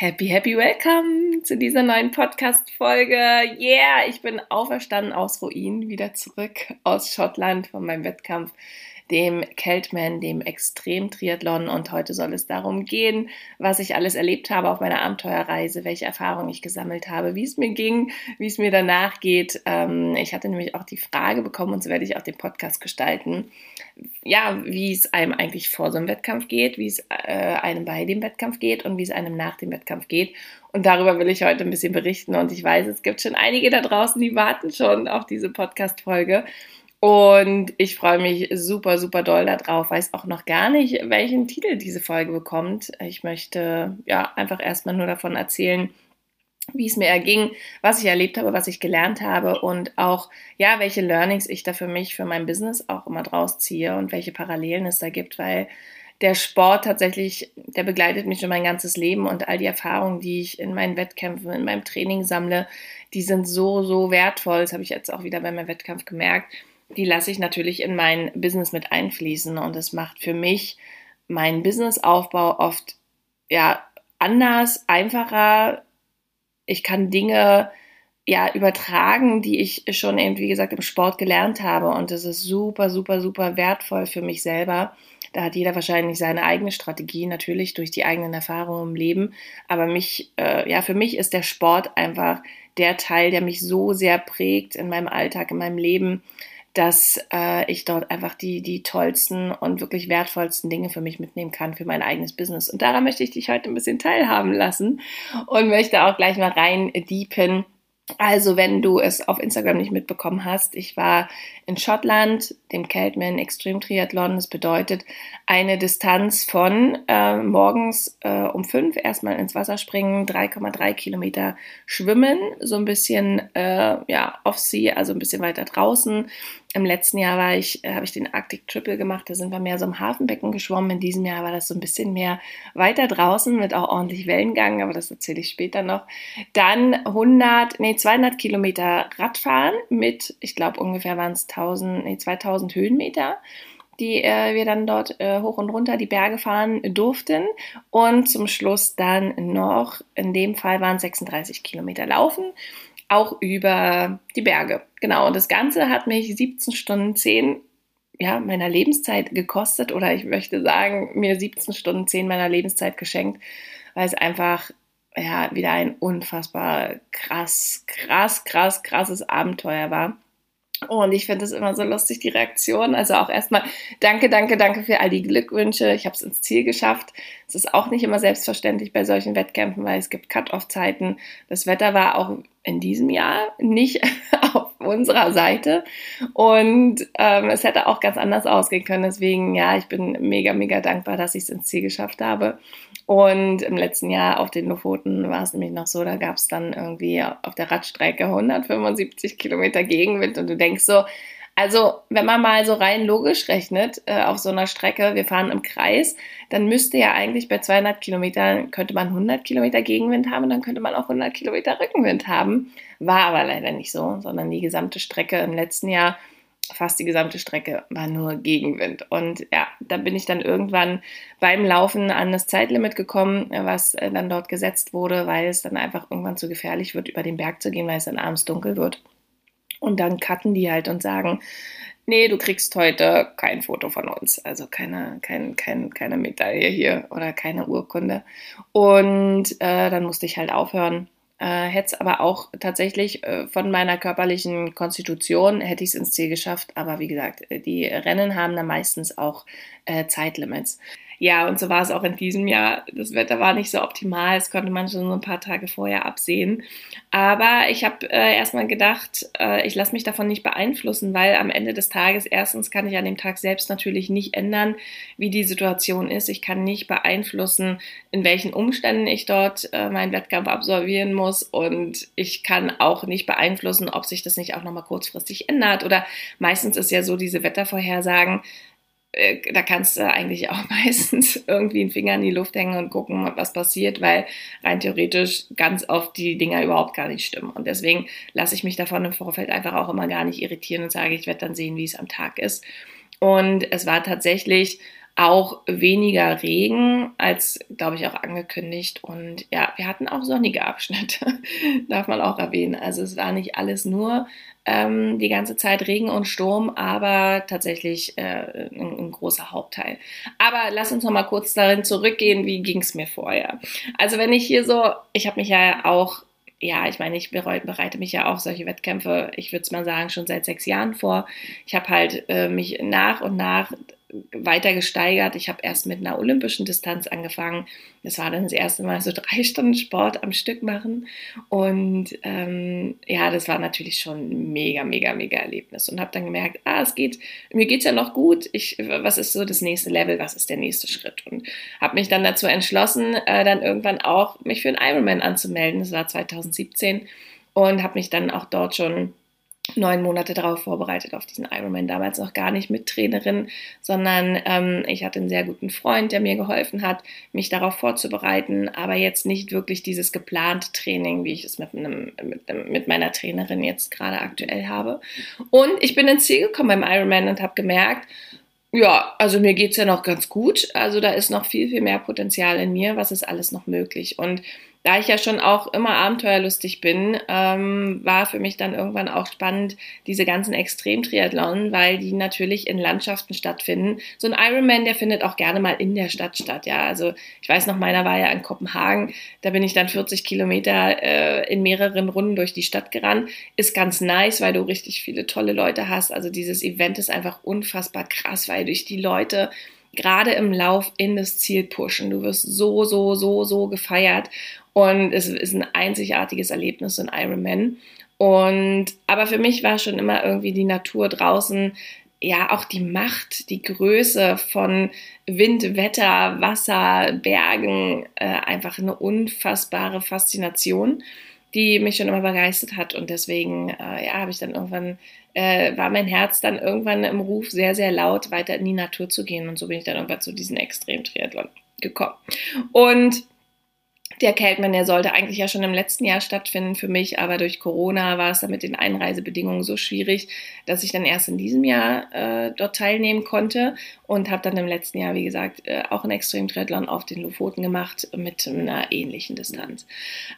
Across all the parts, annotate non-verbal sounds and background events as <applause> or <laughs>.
Happy, happy welcome zu dieser neuen Podcast-Folge. Yeah, ich bin auferstanden aus Ruinen, wieder zurück aus Schottland von meinem Wettkampf dem Keltman, dem Extrem-Triathlon. Und heute soll es darum gehen, was ich alles erlebt habe auf meiner Abenteuerreise, welche Erfahrungen ich gesammelt habe, wie es mir ging, wie es mir danach geht. Ähm, ich hatte nämlich auch die Frage bekommen, und so werde ich auch den Podcast gestalten, ja, wie es einem eigentlich vor so einem Wettkampf geht, wie es äh, einem bei dem Wettkampf geht und wie es einem nach dem Wettkampf geht. Und darüber will ich heute ein bisschen berichten. Und ich weiß, es gibt schon einige da draußen, die warten schon auf diese Podcast-Folge. Und ich freue mich super, super doll darauf. Weiß auch noch gar nicht, welchen Titel diese Folge bekommt. Ich möchte ja einfach erstmal nur davon erzählen, wie es mir erging, was ich erlebt habe, was ich gelernt habe und auch, ja, welche Learnings ich da für mich, für mein Business auch immer draus ziehe und welche Parallelen es da gibt, weil der Sport tatsächlich, der begleitet mich schon mein ganzes Leben und all die Erfahrungen, die ich in meinen Wettkämpfen, in meinem Training sammle, die sind so, so wertvoll. Das habe ich jetzt auch wieder bei meinem Wettkampf gemerkt die lasse ich natürlich in mein Business mit einfließen und es macht für mich meinen Businessaufbau oft ja anders, einfacher. Ich kann Dinge ja übertragen, die ich schon eben, wie gesagt, im Sport gelernt habe und das ist super, super, super wertvoll für mich selber. Da hat jeder wahrscheinlich seine eigene Strategie, natürlich durch die eigenen Erfahrungen im Leben. Aber mich, äh, ja, für mich ist der Sport einfach der Teil, der mich so sehr prägt in meinem Alltag, in meinem Leben, dass äh, ich dort einfach die, die tollsten und wirklich wertvollsten Dinge für mich mitnehmen kann, für mein eigenes Business. Und daran möchte ich dich heute ein bisschen teilhaben lassen und möchte auch gleich mal rein deepen. Also, wenn du es auf Instagram nicht mitbekommen hast, ich war in Schottland, dem Keltman Extreme Triathlon. Das bedeutet eine Distanz von äh, morgens äh, um fünf erstmal ins Wasser springen, 3,3 Kilometer schwimmen, so ein bisschen äh, ja off-sea, also ein bisschen weiter draußen, im letzten Jahr war ich, äh, habe ich den Arctic Triple gemacht, da sind wir mehr so im Hafenbecken geschwommen. In diesem Jahr war das so ein bisschen mehr weiter draußen mit auch ordentlich Wellengang, aber das erzähle ich später noch. Dann 100, nee, 200 Kilometer Radfahren mit, ich glaube ungefähr waren es 1000, nee, 2000 Höhenmeter die äh, wir dann dort äh, hoch und runter die Berge fahren durften. Und zum Schluss dann noch, in dem Fall waren es 36 Kilometer laufen auch über die Berge. Genau, und das Ganze hat mich 17 Stunden 10 ja, meiner Lebenszeit gekostet oder ich möchte sagen, mir 17 Stunden 10 meiner Lebenszeit geschenkt, weil es einfach ja, wieder ein unfassbar krass, krass, krass, krasses Abenteuer war. Und ich finde es immer so lustig, die Reaktion. Also auch erstmal danke, danke, danke für all die Glückwünsche. Ich habe es ins Ziel geschafft. Es ist auch nicht immer selbstverständlich bei solchen Wettkämpfen, weil es gibt Cut-off-Zeiten. Das Wetter war auch in diesem Jahr nicht <laughs> auf unserer Seite und ähm, es hätte auch ganz anders ausgehen können. Deswegen, ja, ich bin mega, mega dankbar, dass ich es ins Ziel geschafft habe. Und im letzten Jahr auf den Lofoten war es nämlich noch so, da gab es dann irgendwie auf der Radstrecke 175 Kilometer Gegenwind und du denkst so, also, wenn man mal so rein logisch rechnet, äh, auf so einer Strecke, wir fahren im Kreis, dann müsste ja eigentlich bei 200 Kilometern, könnte man 100 Kilometer Gegenwind haben dann könnte man auch 100 Kilometer Rückenwind haben. War aber leider nicht so, sondern die gesamte Strecke im letzten Jahr, fast die gesamte Strecke, war nur Gegenwind. Und ja, da bin ich dann irgendwann beim Laufen an das Zeitlimit gekommen, was äh, dann dort gesetzt wurde, weil es dann einfach irgendwann zu gefährlich wird, über den Berg zu gehen, weil es dann abends dunkel wird. Und dann cutten die halt und sagen, nee, du kriegst heute kein Foto von uns, also keine, kein, kein, keine Medaille hier oder keine Urkunde. Und äh, dann musste ich halt aufhören. Äh, hätte es aber auch tatsächlich äh, von meiner körperlichen Konstitution hätte ich es ins Ziel geschafft. Aber wie gesagt, die Rennen haben da meistens auch äh, Zeitlimits. Ja, und so war es auch in diesem Jahr. Das Wetter war nicht so optimal, das konnte man schon so ein paar Tage vorher absehen. Aber ich habe äh, erstmal gedacht, äh, ich lasse mich davon nicht beeinflussen, weil am Ende des Tages erstens kann ich an dem Tag selbst natürlich nicht ändern, wie die Situation ist. Ich kann nicht beeinflussen, in welchen Umständen ich dort äh, meinen Wettkampf absolvieren muss. Und ich kann auch nicht beeinflussen, ob sich das nicht auch nochmal kurzfristig ändert. Oder meistens ist ja so, diese Wettervorhersagen, äh, da kannst du eigentlich auch <laughs> meistens irgendwie einen Finger in die Luft hängen und gucken, was passiert, weil rein theoretisch ganz oft die Dinger überhaupt gar nicht stimmen. Und deswegen lasse ich mich davon im Vorfeld einfach auch immer gar nicht irritieren und sage, ich werde dann sehen, wie es am Tag ist. Und es war tatsächlich auch weniger Regen als, glaube ich, auch angekündigt. Und ja, wir hatten auch sonnige Abschnitte, <laughs> darf man auch erwähnen. Also es war nicht alles nur ähm, die ganze Zeit Regen und Sturm, aber tatsächlich äh, ein, ein, großer Hauptteil. Aber lass uns noch mal kurz darin zurückgehen, wie ging es mir vorher. Also wenn ich hier so, ich habe mich ja auch ja, ich meine, ich bereite mich ja auf solche Wettkämpfe, ich würde es mal sagen, schon seit sechs Jahren vor. Ich habe halt äh, mich nach und nach weiter gesteigert. Ich habe erst mit einer olympischen Distanz angefangen. Das war dann das erste Mal so <laughs> drei Stunden Sport am Stück machen. Und ähm, ja, das war natürlich schon ein mega, mega, mega Erlebnis. Und habe dann gemerkt, ah, es geht, mir geht es ja noch gut. Ich, was ist so das nächste Level? Was ist der nächste Schritt? Und habe mich dann dazu entschlossen, äh, dann irgendwann auch mich für einen Ironman anzumelden. Das war 2017 und habe mich dann auch dort schon neun Monate darauf vorbereitet, auf diesen Ironman. Damals noch gar nicht mit Trainerin, sondern ähm, ich hatte einen sehr guten Freund, der mir geholfen hat, mich darauf vorzubereiten, aber jetzt nicht wirklich dieses geplante Training, wie ich es mit, einem, mit, mit meiner Trainerin jetzt gerade aktuell habe. Und ich bin ins Ziel gekommen beim Ironman und habe gemerkt, ja, also mir geht's ja noch ganz gut. Also da ist noch viel, viel mehr Potenzial in mir. Was ist alles noch möglich? Und da ich ja schon auch immer abenteuerlustig bin, ähm, war für mich dann irgendwann auch spannend, diese ganzen Extremtriathlon, weil die natürlich in Landschaften stattfinden. So ein Ironman, der findet auch gerne mal in der Stadt statt. Ja, also ich weiß noch, meiner war ja in Kopenhagen, da bin ich dann 40 Kilometer äh, in mehreren Runden durch die Stadt gerannt. Ist ganz nice, weil du richtig viele tolle Leute hast. Also dieses Event ist einfach unfassbar krass, weil durch die Leute gerade im Lauf in das Ziel pushen. Du wirst so, so, so, so gefeiert. Und es ist ein einzigartiges Erlebnis, ein Ironman. Und, aber für mich war schon immer irgendwie die Natur draußen, ja, auch die Macht, die Größe von Wind, Wetter, Wasser, Bergen, äh, einfach eine unfassbare Faszination, die mich schon immer begeistert hat. Und deswegen, äh, ja, habe ich dann irgendwann, äh, war mein Herz dann irgendwann im Ruf sehr, sehr laut, weiter in die Natur zu gehen. Und so bin ich dann irgendwann zu diesem Extrem-Triathlon gekommen. Und der Keltman, der sollte eigentlich ja schon im letzten Jahr stattfinden für mich, aber durch Corona war es dann mit den Einreisebedingungen so schwierig, dass ich dann erst in diesem Jahr äh, dort teilnehmen konnte und habe dann im letzten Jahr, wie gesagt, äh, auch einen Extrem-Triathlon auf den Lofoten gemacht mit einer ähnlichen Distanz.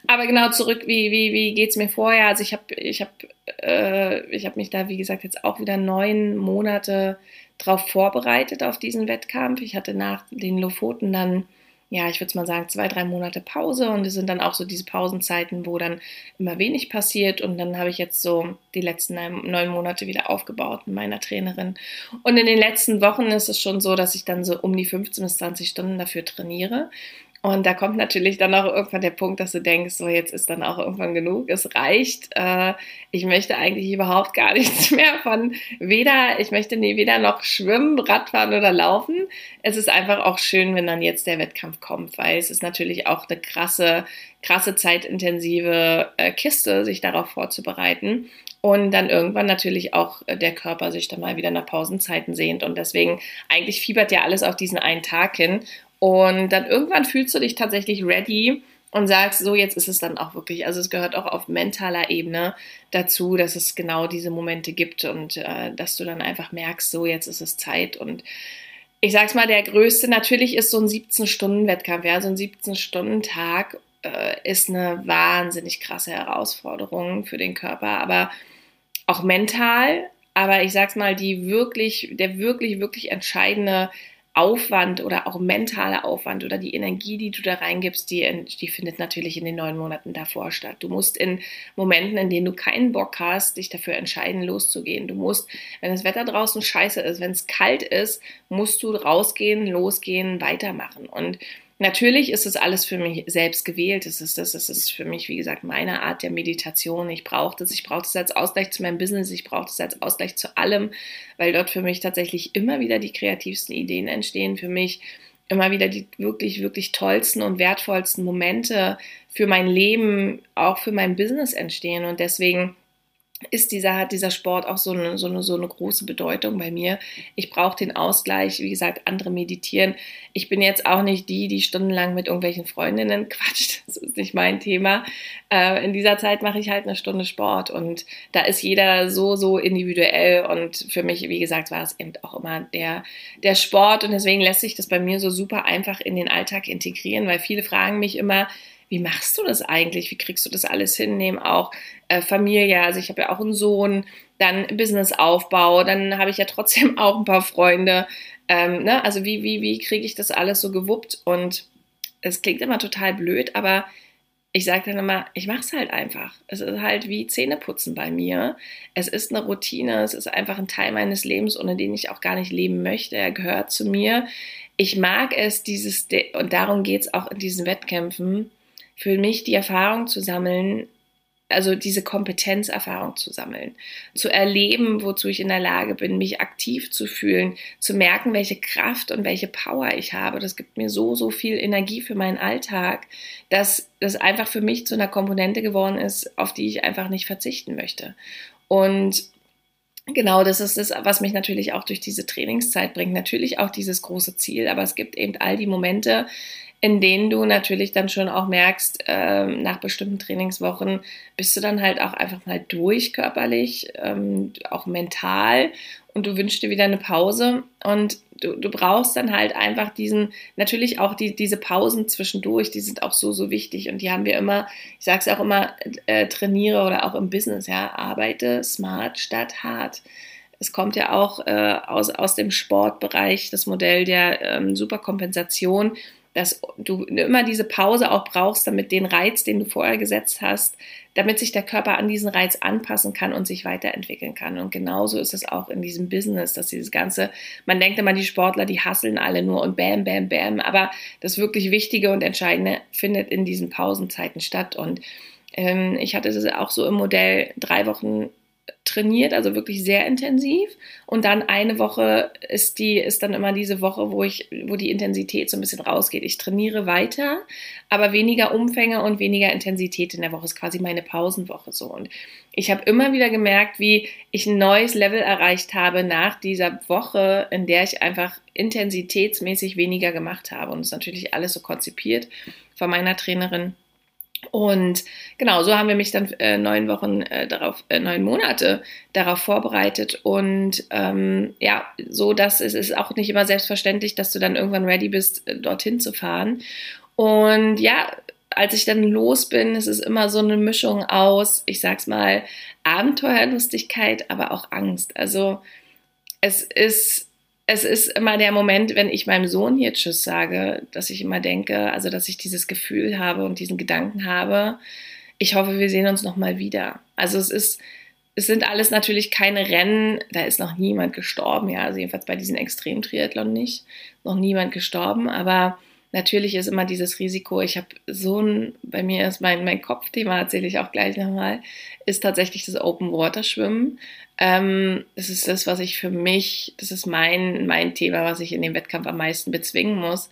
Aber genau zurück, wie, wie, wie geht es mir vorher? Also ich habe ich hab, äh, hab mich da, wie gesagt, jetzt auch wieder neun Monate drauf vorbereitet auf diesen Wettkampf. Ich hatte nach den Lofoten dann ja, ich würde mal sagen, zwei, drei Monate Pause und es sind dann auch so diese Pausenzeiten, wo dann immer wenig passiert und dann habe ich jetzt so die letzten neun Monate wieder aufgebaut mit meiner Trainerin. Und in den letzten Wochen ist es schon so, dass ich dann so um die 15 bis 20 Stunden dafür trainiere. Und da kommt natürlich dann auch irgendwann der Punkt, dass du denkst, so jetzt ist dann auch irgendwann genug, es reicht. Äh, ich möchte eigentlich überhaupt gar <laughs> nichts mehr von weder, ich möchte nie weder noch schwimmen, Radfahren oder laufen. Es ist einfach auch schön, wenn dann jetzt der Wettkampf kommt, weil es ist natürlich auch eine krasse, krasse zeitintensive äh, Kiste, sich darauf vorzubereiten. Und dann irgendwann natürlich auch äh, der Körper sich dann mal wieder nach Pausenzeiten sehnt. Und deswegen eigentlich fiebert ja alles auf diesen einen Tag hin. Und dann irgendwann fühlst du dich tatsächlich ready und sagst, so jetzt ist es dann auch wirklich. Also es gehört auch auf mentaler Ebene dazu, dass es genau diese Momente gibt und äh, dass du dann einfach merkst, so jetzt ist es Zeit. Und ich sag's mal, der größte natürlich ist so ein 17-Stunden-Wettkampf, ja, so ein 17-Stunden-Tag äh, ist eine wahnsinnig krasse Herausforderung für den Körper, aber auch mental. Aber ich sag's mal, die wirklich, der wirklich, wirklich entscheidende Aufwand oder auch mentaler Aufwand oder die Energie, die du da reingibst, die, die findet natürlich in den neun Monaten davor statt. Du musst in Momenten, in denen du keinen Bock hast, dich dafür entscheiden, loszugehen. Du musst, wenn das Wetter draußen scheiße ist, wenn es kalt ist, musst du rausgehen, losgehen, weitermachen. Und Natürlich ist es alles für mich selbst gewählt. Es ist, das, das ist für mich, wie gesagt, meine Art der Meditation. Ich brauche das. Ich brauche das als Ausgleich zu meinem Business. Ich brauche das als Ausgleich zu allem, weil dort für mich tatsächlich immer wieder die kreativsten Ideen entstehen. Für mich immer wieder die wirklich, wirklich tollsten und wertvollsten Momente für mein Leben, auch für mein Business entstehen. Und deswegen ist dieser, hat dieser Sport auch so eine, so, eine, so eine große Bedeutung bei mir. Ich brauche den Ausgleich, wie gesagt, andere meditieren. Ich bin jetzt auch nicht die, die stundenlang mit irgendwelchen Freundinnen <laughs> quatscht, das ist nicht mein Thema. Äh, in dieser Zeit mache ich halt eine Stunde Sport und da ist jeder so, so individuell und für mich, wie gesagt, war es eben auch immer der, der Sport und deswegen lässt sich das bei mir so super einfach in den Alltag integrieren, weil viele fragen mich immer, wie machst du das eigentlich? Wie kriegst du das alles hin? Nehmen auch äh, Familie, also ich habe ja auch einen Sohn, dann Businessaufbau, dann habe ich ja trotzdem <laughs> auch ein paar Freunde. Ähm, ne? Also wie, wie, wie kriege ich das alles so gewuppt? Und es klingt immer total blöd, aber ich sage dann immer, ich mache es halt einfach. Es ist halt wie Zähneputzen bei mir. Es ist eine Routine, es ist einfach ein Teil meines Lebens, ohne den ich auch gar nicht leben möchte. Er gehört zu mir. Ich mag es, dieses, und darum geht es auch in diesen Wettkämpfen, für mich die Erfahrung zu sammeln, also diese Kompetenzerfahrung zu sammeln, zu erleben, wozu ich in der Lage bin, mich aktiv zu fühlen, zu merken, welche Kraft und welche Power ich habe. Das gibt mir so, so viel Energie für meinen Alltag, dass das einfach für mich zu einer Komponente geworden ist, auf die ich einfach nicht verzichten möchte. Und Genau, das ist das, was mich natürlich auch durch diese Trainingszeit bringt. Natürlich auch dieses große Ziel, aber es gibt eben all die Momente, in denen du natürlich dann schon auch merkst, äh, nach bestimmten Trainingswochen bist du dann halt auch einfach mal durch körperlich, ähm, auch mental. Und du wünschst dir wieder eine Pause. Und du, du brauchst dann halt einfach diesen, natürlich auch die, diese Pausen zwischendurch, die sind auch so, so wichtig. Und die haben wir immer, ich sage es auch immer, äh, trainiere oder auch im Business, ja, arbeite smart statt hart. Es kommt ja auch äh, aus, aus dem Sportbereich das Modell der ähm, Superkompensation dass du immer diese Pause auch brauchst, damit den Reiz, den du vorher gesetzt hast, damit sich der Körper an diesen Reiz anpassen kann und sich weiterentwickeln kann. Und genauso ist es auch in diesem Business, dass dieses ganze, man denkt immer, die Sportler, die hasseln alle nur und bam, bam, bam, aber das wirklich Wichtige und Entscheidende findet in diesen Pausenzeiten statt. Und ähm, ich hatte das auch so im Modell drei Wochen trainiert, also wirklich sehr intensiv. Und dann eine Woche ist die, ist dann immer diese Woche, wo ich, wo die Intensität so ein bisschen rausgeht. Ich trainiere weiter, aber weniger Umfänge und weniger Intensität in der Woche ist quasi meine Pausenwoche so. Und ich habe immer wieder gemerkt, wie ich ein neues Level erreicht habe nach dieser Woche, in der ich einfach intensitätsmäßig weniger gemacht habe. Und das ist natürlich alles so konzipiert von meiner Trainerin und genau, so haben wir mich dann äh, neun Wochen äh, darauf, äh, neun Monate darauf vorbereitet. Und ähm, ja, so dass es ist auch nicht immer selbstverständlich, dass du dann irgendwann ready bist, äh, dorthin zu fahren. Und ja, als ich dann los bin, es ist immer so eine Mischung aus, ich sag's mal, Abenteuerlustigkeit, aber auch Angst. Also es ist es ist immer der Moment, wenn ich meinem Sohn hier Tschüss sage, dass ich immer denke, also dass ich dieses Gefühl habe und diesen Gedanken habe, ich hoffe, wir sehen uns nochmal wieder. Also es ist, es sind alles natürlich keine Rennen, da ist noch niemand gestorben, ja, also jedenfalls bei diesen Extrem-Triathlon nicht, noch niemand gestorben, aber natürlich ist immer dieses Risiko, ich habe so ein, bei mir ist mein, mein Kopfthema, erzähle ich auch gleich nochmal, ist tatsächlich das Open Water Schwimmen. Ähm, das ist das, was ich für mich, das ist mein, mein Thema, was ich in dem Wettkampf am meisten bezwingen muss.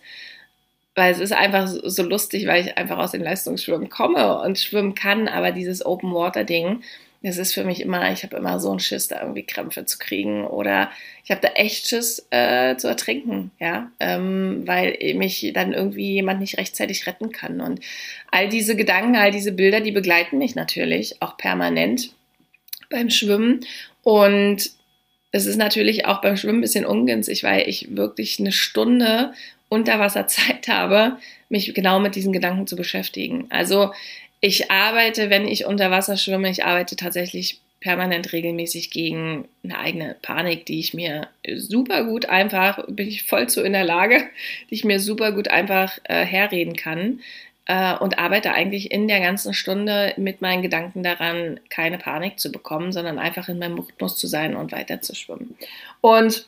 Weil es ist einfach so lustig, weil ich einfach aus den Leistungsschwimmen komme und schwimmen kann, aber dieses Open Water Ding, das ist für mich immer, ich habe immer so einen Schiss, da irgendwie Krämpfe zu kriegen oder ich habe da echt Schiss äh, zu ertrinken, ja, ähm, weil mich dann irgendwie jemand nicht rechtzeitig retten kann. Und all diese Gedanken, all diese Bilder, die begleiten mich natürlich auch permanent beim Schwimmen. Und es ist natürlich auch beim Schwimmen ein bisschen ungünstig, weil ich wirklich eine Stunde unter Wasser Zeit <laughs> habe, mich genau mit diesen Gedanken zu beschäftigen. Also ich arbeite, wenn ich unter Wasser schwimme, ich arbeite tatsächlich permanent regelmäßig gegen eine eigene Panik, die ich mir super gut einfach, bin ich voll zu in der Lage, <laughs> die ich mir super gut einfach äh, herreden kann äh, und arbeite eigentlich in der ganzen Stunde mit meinen Gedanken daran, keine Panik zu bekommen, sondern einfach in meinem Rhythmus zu sein und weiter zu schwimmen. Und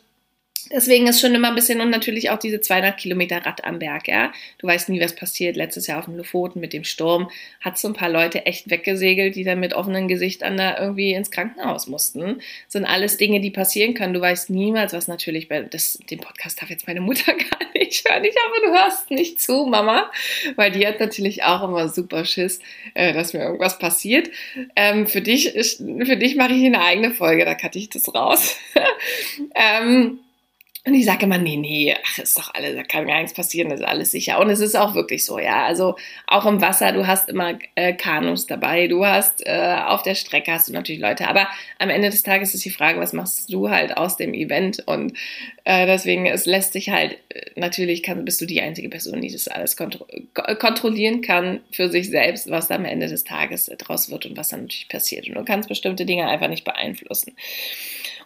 Deswegen ist schon immer ein bisschen und natürlich auch diese 200 Kilometer Rad am Berg, ja. Du weißt nie, was passiert. Letztes Jahr auf dem Lofoten mit dem Sturm hat so ein paar Leute echt weggesegelt, die dann mit offenen Gesichtern da irgendwie ins Krankenhaus mussten. Das sind alles Dinge, die passieren können. Du weißt niemals, was natürlich bei, das, den Podcast darf jetzt meine Mutter <laughs> gar nicht hören. Ich hoffe, du hörst nicht zu, Mama, weil die hat natürlich auch immer super Schiss, äh, dass mir irgendwas passiert. Ähm, für dich, für dich mache ich eine eigene Folge, da cutte ich das raus. <laughs> ähm, Und ich sage immer, nee, nee, ach, ist doch alles, da kann gar nichts passieren, das ist alles sicher. Und es ist auch wirklich so, ja. Also auch im Wasser, du hast immer äh, Kanus dabei, du hast äh, auf der Strecke hast du natürlich Leute. Aber am Ende des Tages ist die Frage, was machst du halt aus dem Event? Und äh, deswegen, es lässt sich halt, äh, natürlich kann, bist du die einzige Person, die das alles kontro kontrollieren kann für sich selbst, was am Ende des Tages draus wird und was dann natürlich passiert. Und du kannst bestimmte Dinge einfach nicht beeinflussen.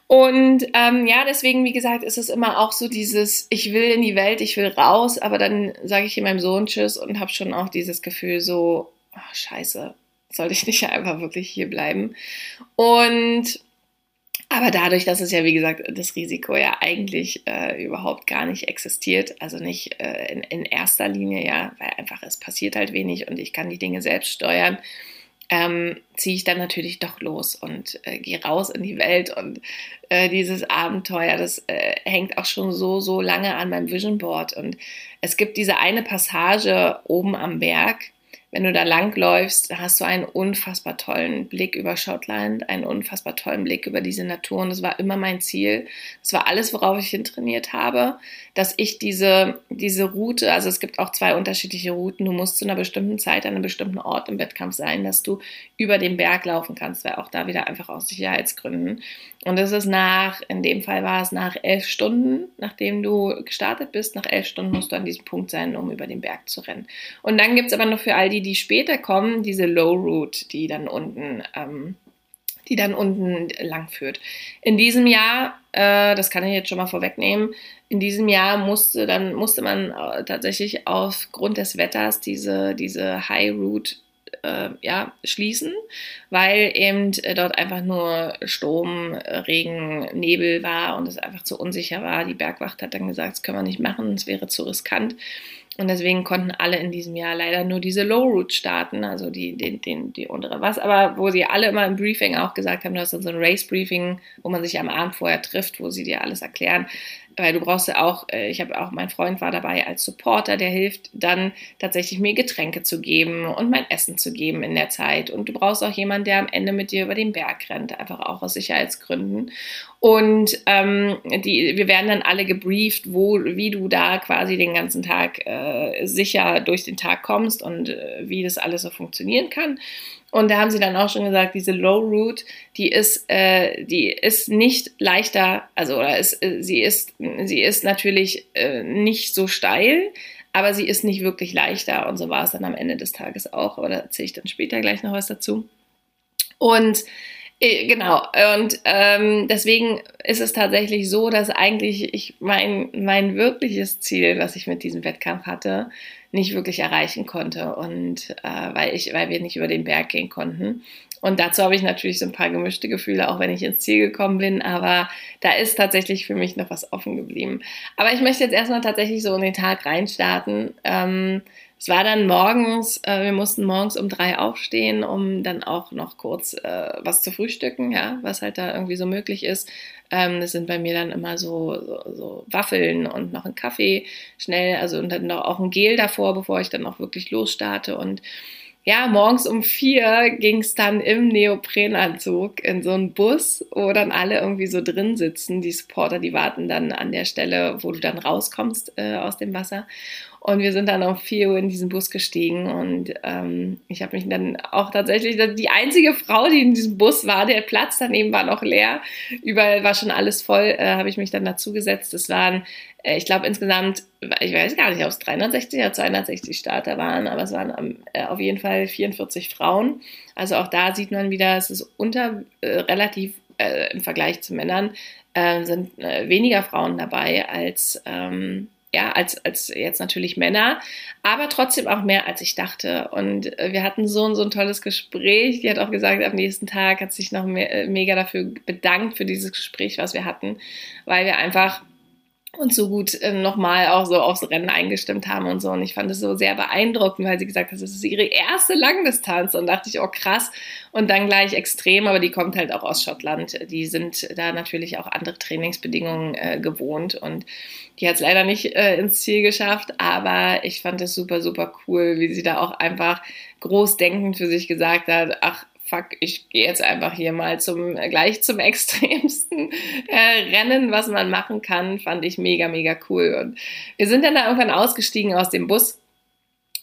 Und ähm, ja, deswegen, wie gesagt, ist es immer auch so dieses, ich will in die Welt, ich will raus, aber dann sage ich meinem Sohn Tschüss und habe schon auch dieses Gefühl so, oh, scheiße, sollte ich nicht <laughs> einfach wirklich hier bleiben? Und aber dadurch, dass es ja, wie gesagt, das Risiko ja eigentlich äh, überhaupt gar nicht existiert, also nicht äh, in, in erster Linie, ja, weil einfach es passiert halt wenig und ich kann die Dinge selbst steuern, ähm, ziehe ich dann natürlich doch los und äh, gehe raus in die Welt. Und äh, dieses Abenteuer, das äh, hängt auch schon so, so lange an meinem Vision Board. Und es gibt diese eine Passage oben am Berg, wenn du da langläufst, hast du einen unfassbar tollen Blick über Schottland, einen unfassbar tollen Blick über diese Natur. Und das war immer mein Ziel. Das war alles, worauf ich hin trainiert habe, dass ich diese, diese Route, also es gibt auch zwei unterschiedliche Routen. Du musst zu einer bestimmten Zeit an einem bestimmten Ort im Wettkampf sein, dass du über den Berg laufen kannst, weil auch da wieder einfach aus Sicherheitsgründen. Und das ist nach, in dem Fall war es nach elf Stunden, nachdem du gestartet bist, nach elf Stunden musst du an diesem Punkt sein, um über den Berg zu rennen. Und dann gibt es aber noch für all die, die später kommen, diese Low Route, die dann unten, ähm, die dann unten lang führt. In diesem Jahr, äh, das kann ich jetzt schon mal vorwegnehmen, in diesem Jahr musste dann musste man äh, tatsächlich aufgrund des Wetters diese diese High Route äh, ja, schließen, weil eben äh, dort einfach nur Sturm, Regen, Nebel war und es einfach zu unsicher war. Die Bergwacht hat dann gesagt, das können wir nicht machen, es wäre zu riskant. Und deswegen konnten alle in diesem Jahr leider nur diese Low Route starten, also die, den, den, die untere. Was aber, wo sie alle immer im Briefing auch gesagt haben, du hast dann so ein Race Briefing, wo man sich am Abend vorher trifft, wo sie dir alles erklären weil du brauchst ja auch, äh, ich habe auch, mein Freund war dabei als Supporter, der hilft dann tatsächlich mir Getränke zu geben und mein Essen zu geben in der Zeit. Und du brauchst auch jemanden, der am Ende mit dir über den Berg rennt, einfach auch aus Sicherheitsgründen. Und ähm, die, wir werden dann alle gebrieft, wo, wie du da quasi den ganzen Tag äh, sicher durch den Tag kommst und äh, wie das alles so funktionieren kann. Und da haben sie dann auch schon gesagt, diese Low Route, die ist, äh, die ist nicht leichter, also oder ist, äh, sie ist, sie ist natürlich äh, nicht so steil, aber sie ist nicht wirklich leichter. Und so war es dann am Ende des Tages auch. Oder erzähle ich dann später gleich noch was dazu. Und äh, Genau, und ähm, deswegen ist es tatsächlich so, dass eigentlich ich mein, mein wirkliches Ziel, was ich mit diesem Wettkampf hatte, nicht wirklich erreichen konnte und äh, weil ich, weil wir nicht über den Berg gehen konnten. Und dazu habe ich natürlich so ein paar gemischte Gefühle, auch wenn ich ins Ziel gekommen bin. Aber da ist tatsächlich für mich noch was offen geblieben. Aber ich möchte jetzt erstmal tatsächlich so in den Tag reinstarten. Ähm, es war dann morgens, äh, wir mussten morgens um drei aufstehen, um dann auch noch kurz äh, was zu frühstücken, ja, was halt da irgendwie so möglich ist. Ähm, das sind bei mir dann immer so, so, so, Waffeln und noch ein Kaffee schnell, also und dann noch auch ein Gel davor, bevor ich dann auch wirklich losstarte. Und ja, morgens um vier ging es dann im Neoprenanzug in so einen Bus, wo dann alle irgendwie so drin sitzen. Die Supporter, die warten dann an der Stelle, wo du dann rauskommst äh, aus dem Wasser. Und wir sind dann um 4 Uhr in diesen Bus gestiegen und ähm, ich habe mich dann auch tatsächlich, die einzige Frau, die in diesem Bus war, der Platz daneben war noch leer, überall war schon alles voll, äh, habe ich mich dann dazugesetzt. Es waren, äh, ich glaube insgesamt, ich weiß gar nicht, ob es 360 oder 260 Starter waren, aber es waren äh, auf jeden Fall 44 Frauen. Also auch da sieht man wieder, es ist unter äh, relativ äh, im Vergleich zu Männern, äh, sind weniger Frauen dabei als ähm, ja, als, als jetzt natürlich Männer, aber trotzdem auch mehr, als ich dachte. Und äh, wir hatten so, so ein tolles Gespräch. Die hat auch gesagt, am nächsten Tag hat sich noch mehr, äh, mega dafür bedankt für dieses Gespräch, was wir hatten, weil wir einfach uns so gut äh, nochmal auch so aufs Rennen eingestimmt haben und so. Und ich fand es so sehr beeindruckend, weil sie gesagt hat, das ist ihre erste Langdistanz. Und dachte ich, oh krass. Und dann gleich extrem, aber die kommt halt auch aus Schottland. Die sind da natürlich auch andere Trainingsbedingungen äh, gewohnt. Und die hat es leider nicht äh, ins Ziel geschafft, aber ich fand es super, super cool, wie sie da auch einfach großdenkend für sich gesagt hat, ach, fuck, ich gehe jetzt einfach hier mal zum gleich zum <laughs> extremsten äh, Rennen, was man machen kann, fand ich mega, mega cool. Und wir sind dann da irgendwann ausgestiegen aus dem Bus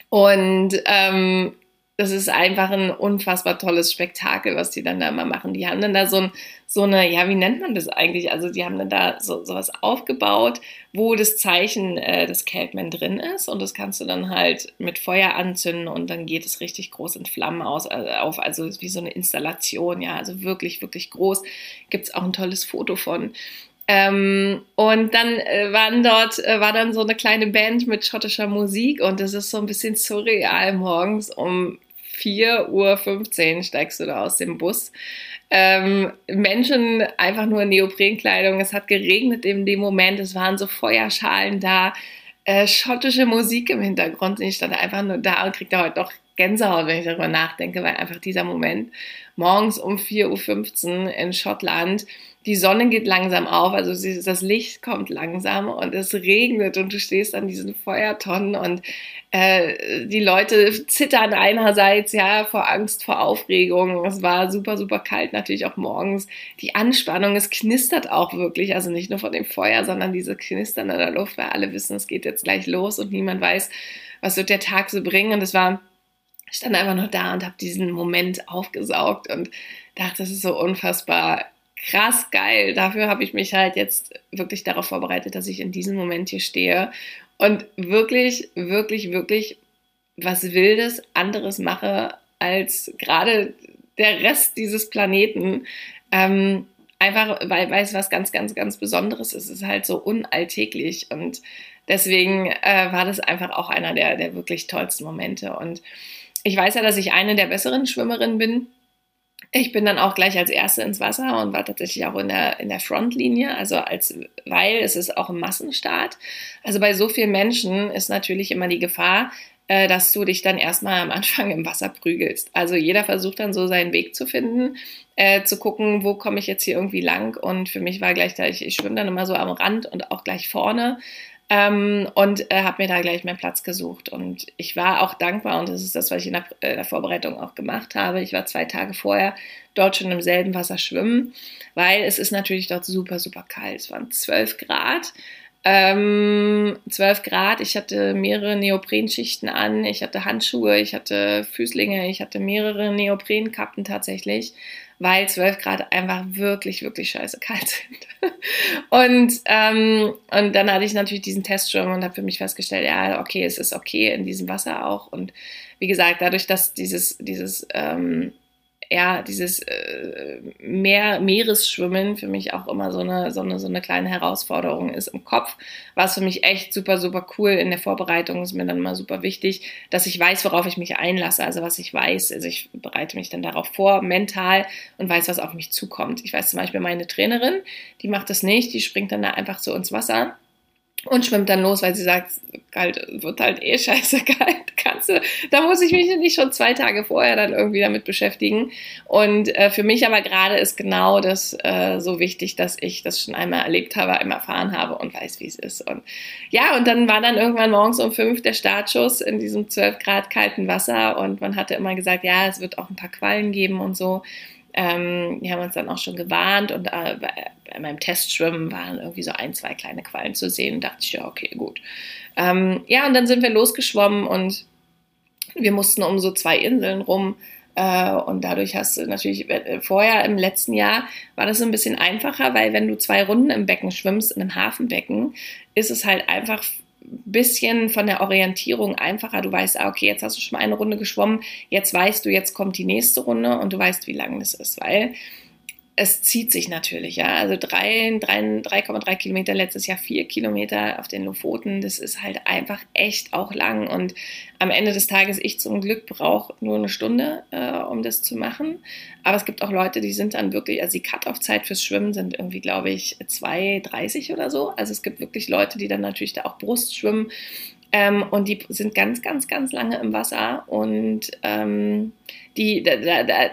und ähm, das ist einfach ein unfassbar tolles Spektakel, was die dann da immer machen. Die haben dann da so, ein, so eine, ja, wie nennt man das eigentlich? Also die haben dann da so was aufgebaut, wo das Zeichen äh, des Keltman drin ist und das kannst du dann halt mit Feuer anzünden und dann geht es richtig groß in Flammen aus, äh, auf, also wie so eine Installation, ja, also wirklich, wirklich groß. Gibt es auch ein tolles Foto von. Ähm, und dann äh, waren dort, äh, war dann so eine kleine Band mit schottischer Musik und das ist so ein bisschen surreal morgens um 4.15 Uhr steigst du da aus dem Bus. Ähm, Menschen einfach nur in Neoprenkleidung. Es hat geregnet in dem Moment. Es waren so Feuerschalen da, äh, schottische Musik im Hintergrund. Und ich stand einfach nur da und kriegte heute noch Gänsehaut, wenn ich darüber nachdenke, weil einfach dieser Moment morgens um 4.15 Uhr in Schottland die Sonne geht langsam auf, also das Licht kommt langsam und es regnet und du stehst an diesen Feuertonnen und äh, die Leute zittern einerseits ja vor Angst, vor Aufregung. Es war super, super kalt natürlich auch morgens. Die Anspannung, es knistert auch wirklich, also nicht nur von dem Feuer, sondern diese Knistern in der Luft, weil alle wissen, es geht jetzt gleich los und niemand weiß, was wird der Tag so bringen. Und es war, stand einfach nur da und habe diesen Moment aufgesaugt und dachte, das ist so unfassbar krass geil. Dafür habe ich mich halt jetzt wirklich darauf vorbereitet, dass ich in diesem Moment hier stehe und wirklich, wirklich, wirklich was Wildes anderes mache als gerade der Rest dieses Planeten. Ähm, einfach, weil, weil es was ganz, ganz, ganz Besonderes ist. Es ist halt so unalltäglich und deswegen äh, war das einfach auch einer der, der wirklich tollsten Momente. Und ich weiß ja, dass ich eine der besseren Schwimmerinnen bin ich bin dann auch gleich als Erste ins Wasser und war tatsächlich auch in der, in der Frontlinie, also als, weil es ist auch ein Massenstart. Also bei so vielen Menschen ist natürlich immer die Gefahr, äh, dass du dich dann erstmal am Anfang im Wasser prügelst. Also jeder versucht dann so seinen Weg zu finden, äh, zu gucken, wo komme ich jetzt hier irgendwie lang. Und für mich war gleich da, ich, ich schwimme dann immer so am Rand und auch gleich vorne. Ähm, und äh, habe mir da gleich meinen Platz gesucht. Und ich war auch dankbar, und das ist das, was ich in der, äh, der, Vorbereitung auch gemacht habe. Ich war zwei Tage vorher dort schon im selben Wasser schwimmen, weil es ist natürlich dort super, super kalt. Es waren 12 Grad. Ähm, 12 Grad, ich hatte mehrere Neoprenschichten an, ich hatte Handschuhe, ich hatte Füßlinge, ich hatte mehrere Neoprenkappen tatsächlich weil 12 Grad einfach wirklich, wirklich scheiße kalt sind. <laughs> und, ähm, und dann hatte ich natürlich diesen Testschirm und habe für mich festgestellt, ja, okay, es ist okay in diesem Wasser auch. Und wie gesagt, dadurch, dass dieses, dieses ähm, ja, dieses äh, Meer, Meeresschwimmen für mich auch immer so eine, so, eine, so eine kleine Herausforderung ist im Kopf, war es für mich echt super, super cool. In der Vorbereitung ist mir dann immer super wichtig, dass ich weiß, worauf ich mich einlasse, also was ich weiß. Also ich bereite mich dann darauf vor, mental und weiß, was auf mich zukommt. Ich weiß zum Beispiel, meine Trainerin, die macht das nicht, die springt dann da einfach so ins Wasser und schwimmt dann los, weil sie sagt, kalt, wird halt eh scheiße <laughs> kalt, kannst du, da muss ich mich nicht schon zwei Tage vorher dann irgendwie damit beschäftigen. Und äh, für mich aber gerade ist genau das äh, so wichtig, dass ich das schon einmal erlebt habe, einmal erfahren habe und weiß, wie es ist. Und ja, und dann war dann irgendwann morgens um fünf der Startschuss in diesem zwölf Grad kalten Wasser und man hatte immer gesagt, ja, es wird auch ein paar Quallen geben und so. Ähm, die haben uns dann auch schon gewarnt und äh, bei, meinem Testschwimmen waren irgendwie so ein, zwei kleine Quallen zu sehen. Und dachte ich, ja, okay, gut. Ähm, ja, und dann sind wir losgeschwommen und wir mussten um so zwei Inseln rum. Äh, und dadurch hast du natürlich, äh, vorher im letzten Jahr war das so ein bisschen einfacher, weil wenn du zwei Runden im Becken schwimmst, in einem Hafenbecken, ist es halt einfach bisschen von der Orientierung einfacher. Du weißt, ah, okay, jetzt hast du schon mal eine Runde geschwommen, jetzt weißt du, jetzt kommt die nächste Runde und du weißt, wie lang das ist, weil es zieht sich natürlich, ja. Also 3,3 Kilometer, letztes Jahr 4 Kilometer auf den Lofoten, das ist halt einfach echt auch lang. Und am Ende des Tages, ich zum Glück brauche nur eine Stunde, äh, um das zu machen. Aber es gibt auch Leute, die sind dann wirklich, also die Cut-Off-Zeit fürs Schwimmen sind irgendwie, glaube ich, 2,30 oder so. Also es gibt wirklich Leute, die dann natürlich da auch Brust schwimmen. Ähm, und die sind ganz, ganz, ganz lange im Wasser und ähm, die, da, da, da,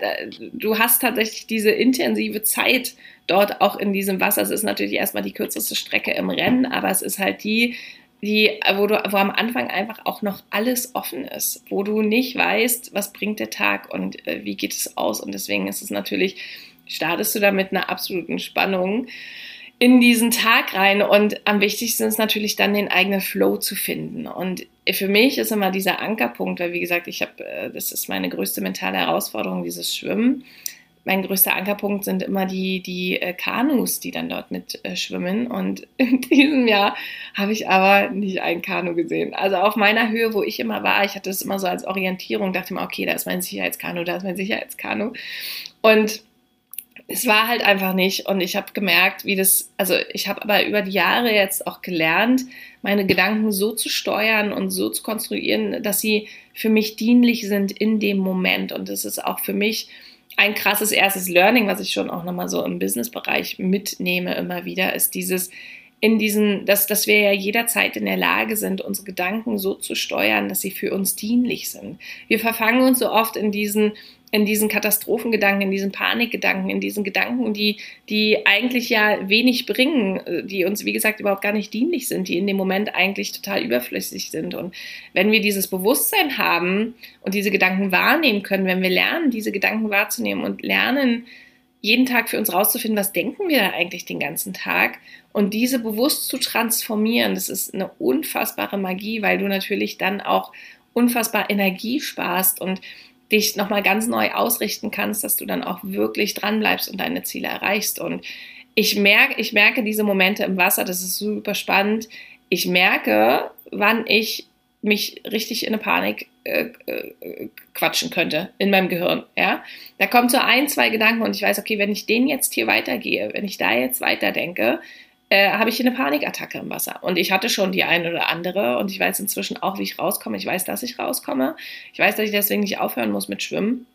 du hast tatsächlich diese intensive Zeit dort auch in diesem Wasser. Es ist natürlich erstmal die kürzeste Strecke im Rennen, aber es ist halt die, die, wo du, wo am Anfang einfach auch noch alles offen ist, wo du nicht weißt, was bringt der Tag und äh, wie geht es aus. Und deswegen ist es natürlich, startest du da mit einer absoluten Spannung in diesen Tag rein. Und am wichtigsten ist natürlich dann den eigenen Flow zu finden. Und für mich ist immer dieser Ankerpunkt, weil wie gesagt, ich habe, äh, das ist meine größte mentale Herausforderung, dieses Schwimmen mein größter Ankerpunkt sind immer die, die äh, Kanus, die dann dort mit äh, schwimmen. Und in <laughs> diesem Jahr habe ich aber nicht ein Kanu gesehen. Also auf meiner Höhe, wo ich immer war, ich hatte es immer so als Orientierung, dachte mir, okay, da ist mein Sicherheitskanu, da ist mein Sicherheitskanu. Und es war halt einfach nicht. Und ich habe gemerkt, wie das, also ich habe aber über die Jahre jetzt auch gelernt, meine Gedanken so zu steuern und so zu konstruieren, dass sie für mich dienlich sind in dem Moment. Und das ist auch für mich ein krasses erstes Learning, was ich schon auch nochmal so im Businessbereich mitnehme immer wieder, ist dieses in diesen, dass, dass wir ja jederzeit in der Lage sind, unsere Gedanken so zu steuern, dass sie für uns dienlich sind. Wir verfangen uns so oft in diesen in diesen Katastrophengedanken, in diesen Panikgedanken, in diesen Gedanken, die, die eigentlich ja wenig bringen, die uns, wie gesagt, überhaupt gar nicht dienlich sind, die in dem Moment eigentlich total überflüssig sind. Und wenn wir dieses Bewusstsein haben und diese Gedanken wahrnehmen können, wenn wir lernen, diese Gedanken wahrzunehmen und lernen, jeden Tag für uns rauszufinden, was denken wir da eigentlich den ganzen Tag und diese bewusst zu transformieren, das ist eine unfassbare Magie, weil du natürlich dann auch unfassbar Energie sparst und dich nochmal ganz neu ausrichten kannst, dass du dann auch wirklich dranbleibst und deine Ziele erreichst. Und ich merke, ich merke diese Momente im Wasser, das ist super spannend. Ich merke, wann ich mich richtig in eine Panik äh, äh, quatschen könnte in meinem Gehirn. Ja, da kommt so ein, zwei Gedanken und ich weiß, okay, wenn ich den jetzt hier weitergehe, wenn ich da jetzt weiterdenke, äh, habe ich eine Panikattacke im Wasser. Und ich hatte schon die eine oder andere und ich weiß inzwischen auch, wie ich rauskomme. Ich weiß, dass ich rauskomme. Ich weiß, dass ich deswegen nicht aufhören muss mit Schwimmen.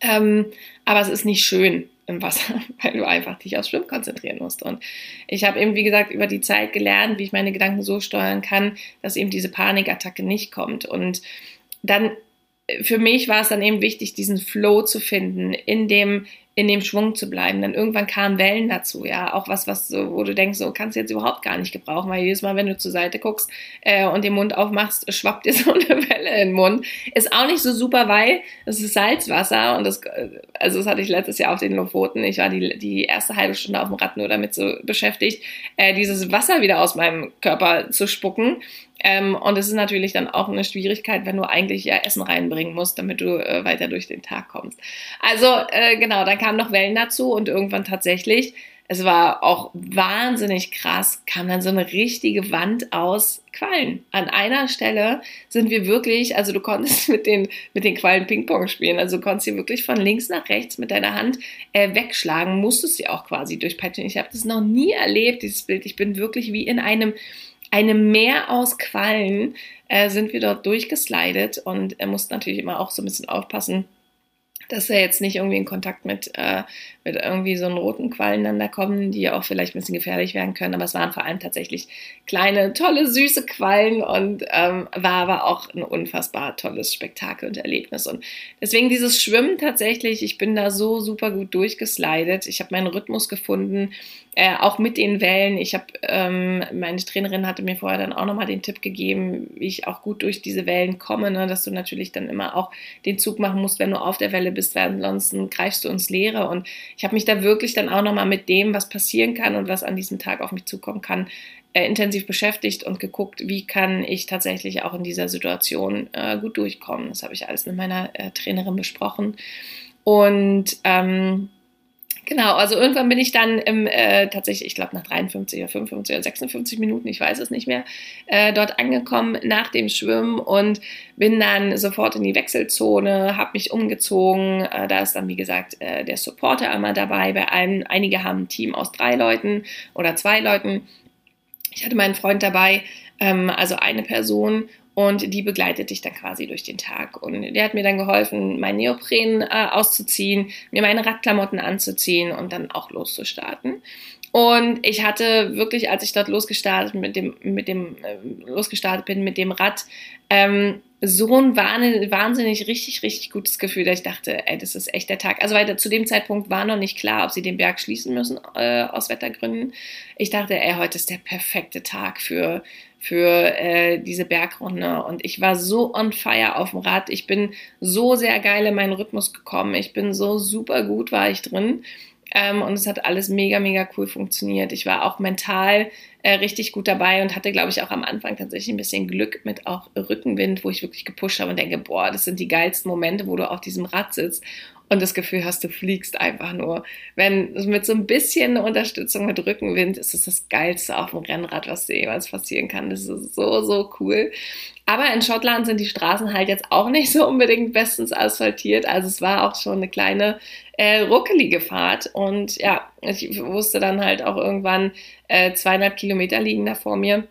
Ähm, aber es ist nicht schön im Wasser, <laughs> weil du einfach dich aufs Schwimmen konzentrieren musst. Und ich habe eben, wie gesagt, über die Zeit gelernt, wie ich meine Gedanken so steuern kann, dass eben diese Panikattacke nicht kommt. Und dann für mich war es dann eben wichtig, diesen Flow zu finden, in dem, in dem Schwung zu bleiben. Dann irgendwann kamen Wellen dazu, ja, auch was, was so, wo du denkst, so kannst du jetzt überhaupt gar nicht gebrauchen, weil jedes Mal, wenn du zur Seite guckst äh, und den Mund aufmachst, schwappt dir <laughs> so eine Welle in den Mund. Ist auch nicht so super, weil es ist Salzwasser und das, also das hatte ich letztes Jahr auf den Lofoten. Ich war die, die erste halbe Stunde auf dem Rad nur damit so beschäftigt, äh, dieses Wasser wieder aus meinem Körper zu spucken. Ähm, und es ist natürlich dann auch eine Schwierigkeit, wenn du eigentlich ja Essen reinbringen musst, damit du äh, weiter durch den Tag kommst. Also äh, genau, dann kamen noch Wellen dazu und irgendwann tatsächlich, es war auch wahnsinnig krass, kam dann so eine richtige Wand aus Quallen. An einer Stelle sind wir wirklich, also du konntest mit den, mit den Quallen Ping-Pong spielen, also du konntest sie wirklich von links nach rechts mit deiner Hand äh, wegschlagen, musstest sie auch quasi durchpeitschen. Ich habe das noch nie erlebt, dieses Bild. Ich bin wirklich wie in einem einem Meer aus Quallen äh, sind wir dort durchgeslidet und er musste natürlich immer auch so ein bisschen aufpassen, dass er jetzt nicht irgendwie in Kontakt mit, äh, mit irgendwie so einen roten Quallen dann da kommen, die auch vielleicht ein bisschen gefährlich werden können. Aber es waren vor allem tatsächlich kleine, tolle, süße Quallen und ähm, war aber auch ein unfassbar tolles Spektakel und Erlebnis. Und deswegen dieses Schwimmen tatsächlich, ich bin da so super gut durchgeslidet. Ich habe meinen Rhythmus gefunden, äh, auch mit den Wellen. Ich habe, ähm, meine Trainerin hatte mir vorher dann auch nochmal den Tipp gegeben, wie ich auch gut durch diese Wellen komme, ne? dass du natürlich dann immer auch den Zug machen musst, wenn du auf der Welle bist, weil ansonsten greifst du ins Leere. Und ich habe mich da wirklich dann auch nochmal mit dem, was passieren kann und was an diesem Tag auf mich zukommen kann, äh, intensiv beschäftigt und geguckt, wie kann ich tatsächlich auch in dieser Situation äh, gut durchkommen. Das habe ich alles mit meiner äh, Trainerin besprochen. Und ähm, Genau, also irgendwann bin ich dann im, äh, tatsächlich, ich glaube nach 53 oder 55 oder 56 Minuten, ich weiß es nicht mehr, äh, dort angekommen nach dem Schwimmen und bin dann sofort in die Wechselzone, habe mich umgezogen. Äh, da ist dann, wie gesagt, äh, der Supporter einmal dabei. Bei allen, einige haben ein Team aus drei Leuten oder zwei Leuten. Ich hatte meinen Freund dabei, ähm, also eine Person und die begleitet dich dann quasi durch den Tag. Und der hat mir dann geholfen, mein Neopren äh, auszuziehen, mir meine Radklamotten anzuziehen und dann auch loszustarten. Und ich hatte wirklich, als ich dort losgestartet mit dem, mit dem, äh, losgestartet bin mit dem Rad, ähm, so ein wahnsinnig, richtig, richtig gutes Gefühl, dass ich dachte, ey, das ist echt der Tag. Also weil zu dem Zeitpunkt war noch nicht klar, ob sie den Berg schließen müssen äh, aus Wettergründen. Ich dachte, ey, heute ist der perfekte Tag für für äh, diese Bergrunde. Und ich war so on fire auf dem Rad. Ich bin so sehr geil in meinen Rhythmus gekommen. Ich bin so super gut war ich drin. Ähm, und es hat alles mega, mega cool funktioniert. Ich war auch mental äh, richtig gut dabei und hatte, glaube ich, auch am Anfang tatsächlich ein bisschen Glück mit auch Rückenwind, wo ich wirklich gepusht habe und denke, boah, das sind die geilsten Momente, wo du auf diesem Rad sitzt und das Gefühl hast, du fliegst einfach nur. Wenn mit so ein bisschen Unterstützung mit Rückenwind ist es das Geilste auf dem Rennrad, was dir jemals passieren kann. Das ist so, so cool. Aber in Schottland sind die Straßen halt jetzt auch nicht so unbedingt bestens asphaltiert. Also es war auch schon eine kleine äh, ruckelige Fahrt. Und ja, ich wusste dann halt auch irgendwann äh, 200 Kilometer liegen da vor mir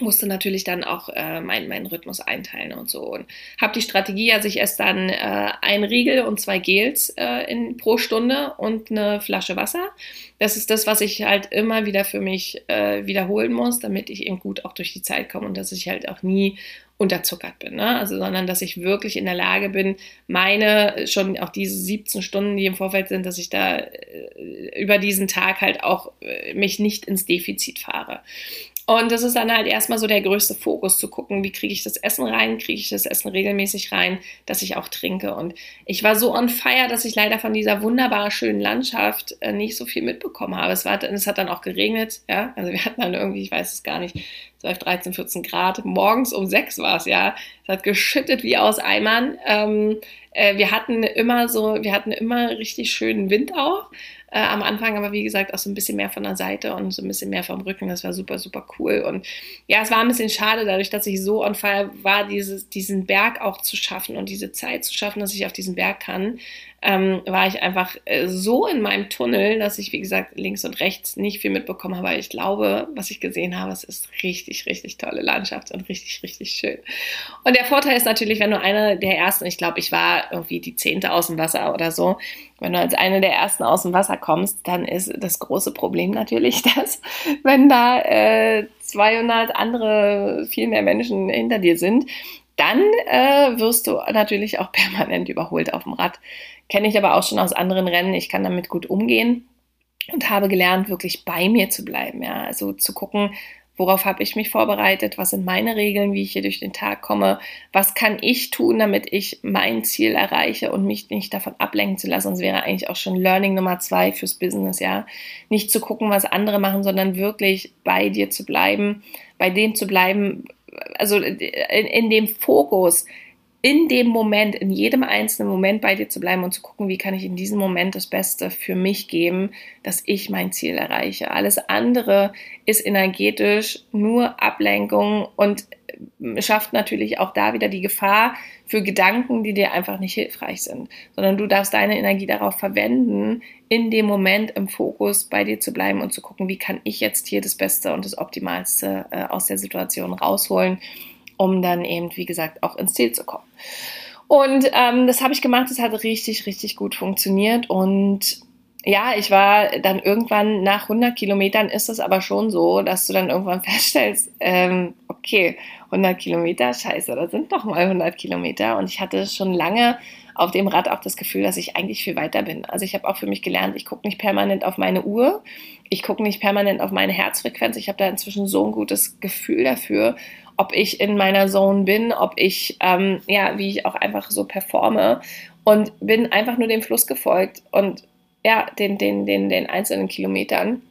musste natürlich dann auch äh, meinen mein Rhythmus einteilen und so. Und habe die Strategie, also ich esse dann äh, ein Riegel und zwei Gels äh, in, pro Stunde und eine Flasche Wasser. Das ist das, was ich halt immer wieder für mich äh, wiederholen muss, damit ich eben gut auch durch die Zeit komme und dass ich halt auch nie unterzuckert bin, ne? also sondern dass ich wirklich in der Lage bin, meine schon auch diese 17 Stunden, die im Vorfeld sind, dass ich da äh, über diesen Tag halt auch äh, mich nicht ins Defizit fahre. Und das ist dann halt erstmal so der größte Fokus, zu gucken, wie kriege ich das Essen rein, kriege ich das Essen regelmäßig rein, dass ich auch trinke. Und ich war so on fire, dass ich leider von dieser wunderbar schönen Landschaft äh, nicht so viel mitbekommen habe. Es, war, es hat dann auch geregnet, ja. Also wir hatten dann irgendwie, ich weiß es gar nicht, 12, 13, 14 Grad. Morgens um sechs war es, ja. Es hat geschüttet wie aus Eimern. Ähm, äh, wir hatten immer so, wir hatten immer richtig schönen Wind auch äh, am Anfang, aber wie gesagt auch so ein bisschen mehr von der Seite und so ein bisschen mehr vom Rücken. Das war super, super cool. Und ja, es war ein bisschen schade, dadurch, dass ich so on fire war, dieses, diesen Berg auch zu schaffen und diese Zeit zu schaffen, dass ich auf diesen Berg kann, ähm, war ich einfach äh, so in meinem Tunnel, dass ich, wie gesagt, links und rechts nicht viel mitbekommen habe. Ich glaube, was ich gesehen habe, es ist richtig, richtig tolle Landschaft und richtig, richtig schön. Und der Vorteil ist natürlich, wenn du eine der ersten, ich glaube, ich war irgendwie die zehnte aus dem Wasser oder so, wenn du als eine der ersten aus dem Wasser kommst, dann ist das große Problem natürlich, <laughs> dass wenn da äh, 200 andere, viel mehr Menschen hinter dir sind, dann äh, wirst du natürlich auch <laughs> permanent überholt auf dem Rad. Kenne ich aber auch schon aus anderen Rennen. Ich kann damit gut umgehen und habe gelernt, wirklich bei mir zu bleiben. Ja, also zu gucken, worauf habe ich mich vorbereitet, was sind meine Regeln, wie ich hier durch den Tag komme, was kann ich tun, damit ich mein Ziel erreiche und mich nicht davon ablenken zu lassen. Das wäre eigentlich auch schon Learning Nummer zwei fürs Business, ja. Nicht zu gucken, was andere machen, sondern wirklich bei dir zu bleiben, bei dem zu bleiben, also in, in dem Fokus, in dem Moment, in jedem einzelnen Moment bei dir zu bleiben und zu gucken, wie kann ich in diesem Moment das Beste für mich geben, dass ich mein Ziel erreiche. Alles andere ist energetisch nur Ablenkung und schafft natürlich auch da wieder die Gefahr für Gedanken, die dir einfach nicht hilfreich sind, sondern du darfst deine Energie darauf verwenden, in dem Moment im Fokus bei dir zu bleiben und zu gucken, wie kann ich jetzt hier das Beste und das Optimalste äh, aus der Situation rausholen um dann eben, wie gesagt, auch ins Ziel zu kommen. Und ähm, das habe ich gemacht, das hat richtig, richtig gut funktioniert. Und ja, ich war dann irgendwann nach 100 Kilometern ist es aber schon so, dass du dann irgendwann <laughs> feststellst, ähm, okay, 100 Kilometer, scheiße, das sind doch mal 100 Kilometer. Und ich hatte schon lange auf dem Rad auch das Gefühl, dass ich eigentlich viel weiter bin. Also ich habe auch für mich gelernt, ich gucke nicht permanent auf meine Uhr, ich gucke nicht permanent auf meine Herzfrequenz. Ich habe da inzwischen so ein gutes Gefühl dafür ob ich in meiner Zone bin, ob ich, ähm, ja, wie ich auch einfach so performe und bin einfach nur dem Fluss gefolgt und ja, den, den, den, den einzelnen Kilometern.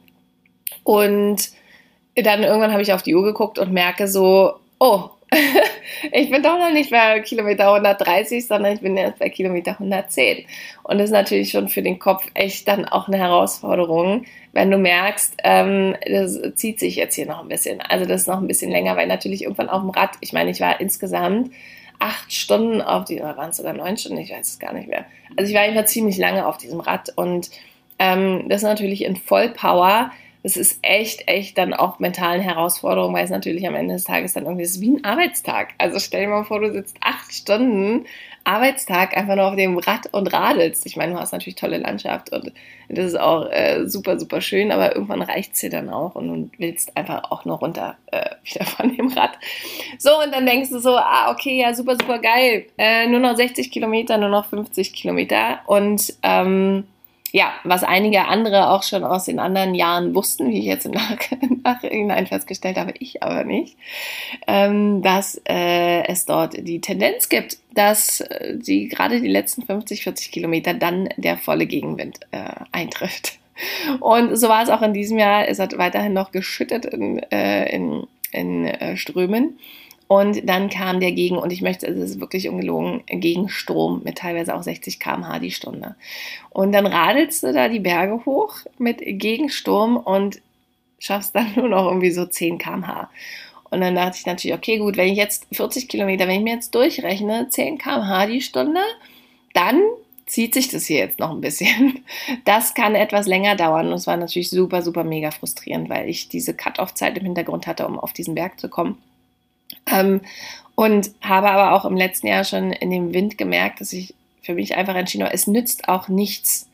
Und dann irgendwann habe ich auf die Uhr geguckt und merke so, oh, <laughs> ich bin doch noch nicht bei Kilometer 130, sondern ich bin jetzt bei Kilometer 110. Und das ist natürlich schon für den Kopf echt dann auch eine Herausforderung, wenn du merkst, ähm, das zieht sich jetzt hier noch ein bisschen. Also das ist noch ein bisschen länger, weil natürlich irgendwann auf dem Rad, ich meine, ich war insgesamt acht Stunden auf die, oder waren es sogar neun Stunden, ich weiß es gar nicht mehr. Also ich war einfach ziemlich lange auf diesem Rad und ähm, das ist natürlich in Vollpower es ist echt, echt dann auch mentalen Herausforderungen, weil es natürlich am Ende des Tages dann irgendwie ist wie ein Arbeitstag. Also stell dir mal vor, du sitzt acht Stunden Arbeitstag einfach nur auf dem Rad und radelst. Ich meine, du hast natürlich tolle Landschaft und das ist auch äh, super, super schön, aber irgendwann reicht es dir dann auch und du willst einfach auch nur runter äh, <laughs> wieder von dem Rad. So, und dann denkst du so, ah, okay, ja, super, super geil. Äh, nur noch 60 Kilometer, nur noch 50 Kilometer und ähm, ja, was einige andere auch schon aus den anderen Jahren wussten, wie ich jetzt <laughs> im Nachhinein festgestellt habe, ich aber nicht, ähm, dass äh, es dort die Tendenz gibt, dass äh, die gerade die letzten 50, 40 Kilometer dann der volle Gegenwind äh, eintrifft. Und so war es auch in diesem Jahr. Es hat weiterhin noch geschüttet in, in, in Strömen. Und dann kam der Gegen, und ich möchte, es ist wirklich ungelogen, Gegenstrom mit teilweise auch 60 km/h die Stunde. Und dann radelst du da die Berge hoch mit Gegensturm und schaffst dann <laughs> nur noch irgendwie so 10 km/h. Und dann dachte ich natürlich, okay, gut, wenn ich jetzt 40 Kilometer, wenn ich mir jetzt durchrechne, 10 km/h die Stunde, dann zieht sich das hier jetzt noch ein bisschen. <laughs> Das kann etwas länger dauern und es war natürlich super, super mega frustrierend, weil ich diese Cut-Off-Zeit im Hintergrund hatte, um auf diesen Berg zu kommen. Ähm, und habe aber auch im letzten Jahr schon in dem Wind gemerkt, dass ich für mich einfach entschieden habe, es nützt auch nichts,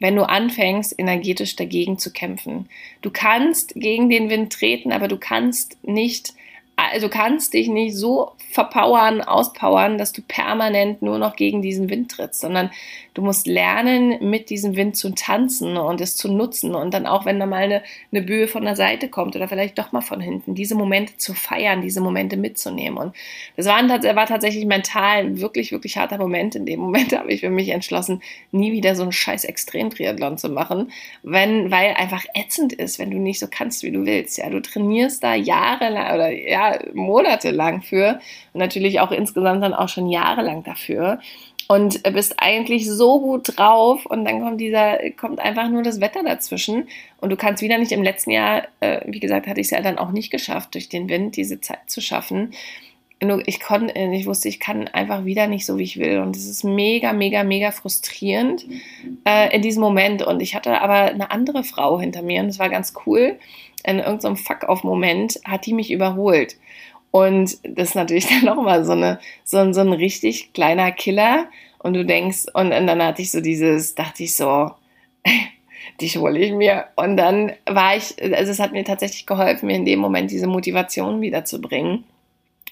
wenn du anfängst, energetisch dagegen zu kämpfen. Du kannst gegen den Wind treten, aber du kannst nicht also kannst dich nicht so verpowern, auspowern, dass du permanent nur noch gegen diesen Wind trittst, sondern du musst lernen, mit diesem Wind zu tanzen und es zu nutzen und dann auch, wenn da mal eine, eine Böe von der Seite kommt oder vielleicht doch mal von hinten, diese Momente zu feiern, diese Momente mitzunehmen. Und das war, war tatsächlich mental ein wirklich, wirklich harter Moment. In dem Moment <laughs> habe ich für mich entschlossen, nie wieder so einen scheiß Extrem-Triathlon zu machen, wenn, weil einfach ätzend ist, wenn du nicht so kannst, wie du willst. Ja, du trainierst da jahrelang oder ja, monatelang für und natürlich auch insgesamt dann auch schon jahrelang dafür und bist eigentlich so gut drauf und dann kommt dieser, kommt einfach nur das Wetter dazwischen und du kannst wieder nicht im letzten Jahr, äh, wie gesagt, hatte ich es ja dann auch nicht geschafft, durch den Wind diese Zeit zu schaffen. Nur ich konnte, ich wusste, ich kann einfach wieder nicht so, wie ich will. Und es ist mega, mega, mega frustrierend äh, in diesem Moment. Und ich hatte aber eine andere Frau hinter mir und es war ganz cool. In irgendeinem Fuck-off-Moment hat die mich überholt. Und das ist natürlich <laughs> dann nochmal so, eine, so, so ein richtig kleiner Killer. Und du denkst, und, und dann hatte ich so dieses, dachte ich so, <laughs> die hole ich mir. Und dann war ich, also es hat mir tatsächlich geholfen, mir in dem Moment diese Motivation wiederzubringen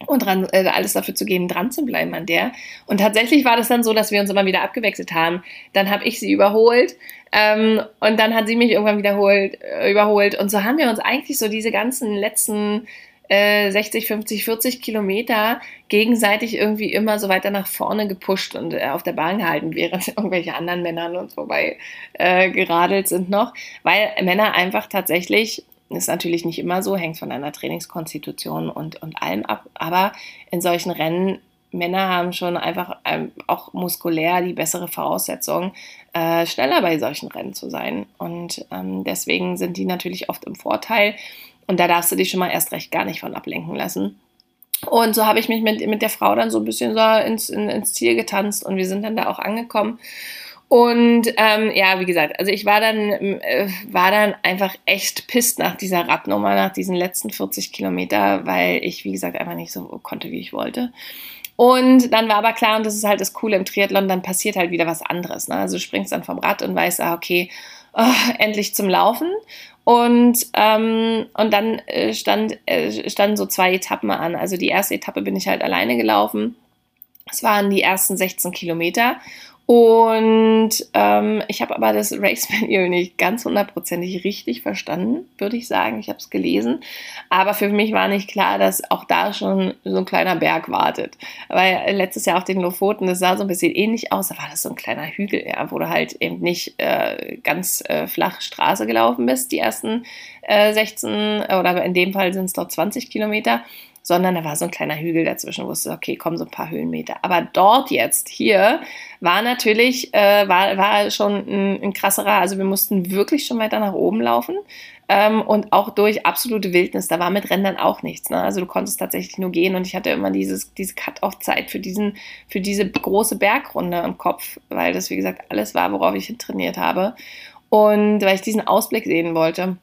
und dran, äh, alles dafür zu geben, dran zu bleiben an der. Und tatsächlich war das dann so, dass wir uns immer wieder abgewechselt haben. Dann habe ich sie überholt ähm, und dann hat sie mich irgendwann wiederholt, äh, überholt. Und so haben wir uns eigentlich so diese ganzen letzten 60, 50, 40 Kilometer gegenseitig irgendwie immer so weiter nach vorne gepusht und äh, auf der Bahn gehalten, während <laughs> irgendwelche anderen Männer an uns vorbei äh, geradelt sind noch, weil Männer einfach tatsächlich ist natürlich nicht immer so, hängt von deiner Trainingskonstitution und, und allem ab. Aber in solchen Rennen, Männer haben schon einfach ähm, auch muskulär die bessere Voraussetzung, äh, schneller bei solchen Rennen zu sein. Und ähm, deswegen sind die natürlich oft im Vorteil. Und da darfst du dich schon mal erst recht gar nicht von ablenken lassen. Und so habe ich mich mit, mit der Frau dann so ein bisschen so ins, in, ins Ziel getanzt und wir sind dann da auch angekommen. Und ähm, ja, wie gesagt, also ich war dann, äh, war dann einfach echt pisst nach dieser Radnummer, nach diesen letzten 40 Kilometer, weil ich, wie gesagt, einfach nicht so konnte, wie ich wollte. Und dann war aber klar, und das ist halt das Coole im Triathlon, dann passiert halt wieder was anderes. Ne? Also du springst dann vom Rad und weißt, ah, okay, oh, endlich zum Laufen. Und, ähm, und dann äh, stand, äh, standen so zwei Etappen an. Also die erste Etappe bin ich halt alleine gelaufen. Es waren die ersten 16 Kilometer. Und ähm, ich habe aber das Race Manual nicht ganz hundertprozentig richtig verstanden, würde ich sagen. Ich habe es gelesen. Aber für mich war nicht klar, dass auch da schon so ein kleiner Berg wartet. Weil letztes Jahr auf den Lofoten, das sah so ein bisschen ähnlich aus. Da war das so ein kleiner Hügel, ja, wo du halt eben nicht äh, ganz äh, flach Straße gelaufen bist, die ersten äh, 16 oder in dem Fall sind es dort 20 Kilometer sondern da war so ein kleiner Hügel dazwischen, wusste, okay, kommen so ein paar Höhenmeter. Aber dort jetzt, hier, war natürlich, äh, war, war schon ein, ein krasserer, also wir mussten wirklich schon weiter nach oben laufen ähm, und auch durch absolute Wildnis, da war mit Rändern auch nichts. Ne? Also du konntest tatsächlich nur gehen und ich hatte immer dieses, diese Cut-Off-Zeit für, für diese große Bergrunde im Kopf, weil das, wie gesagt, alles war, worauf ich trainiert habe. Und weil ich diesen Ausblick sehen wollte.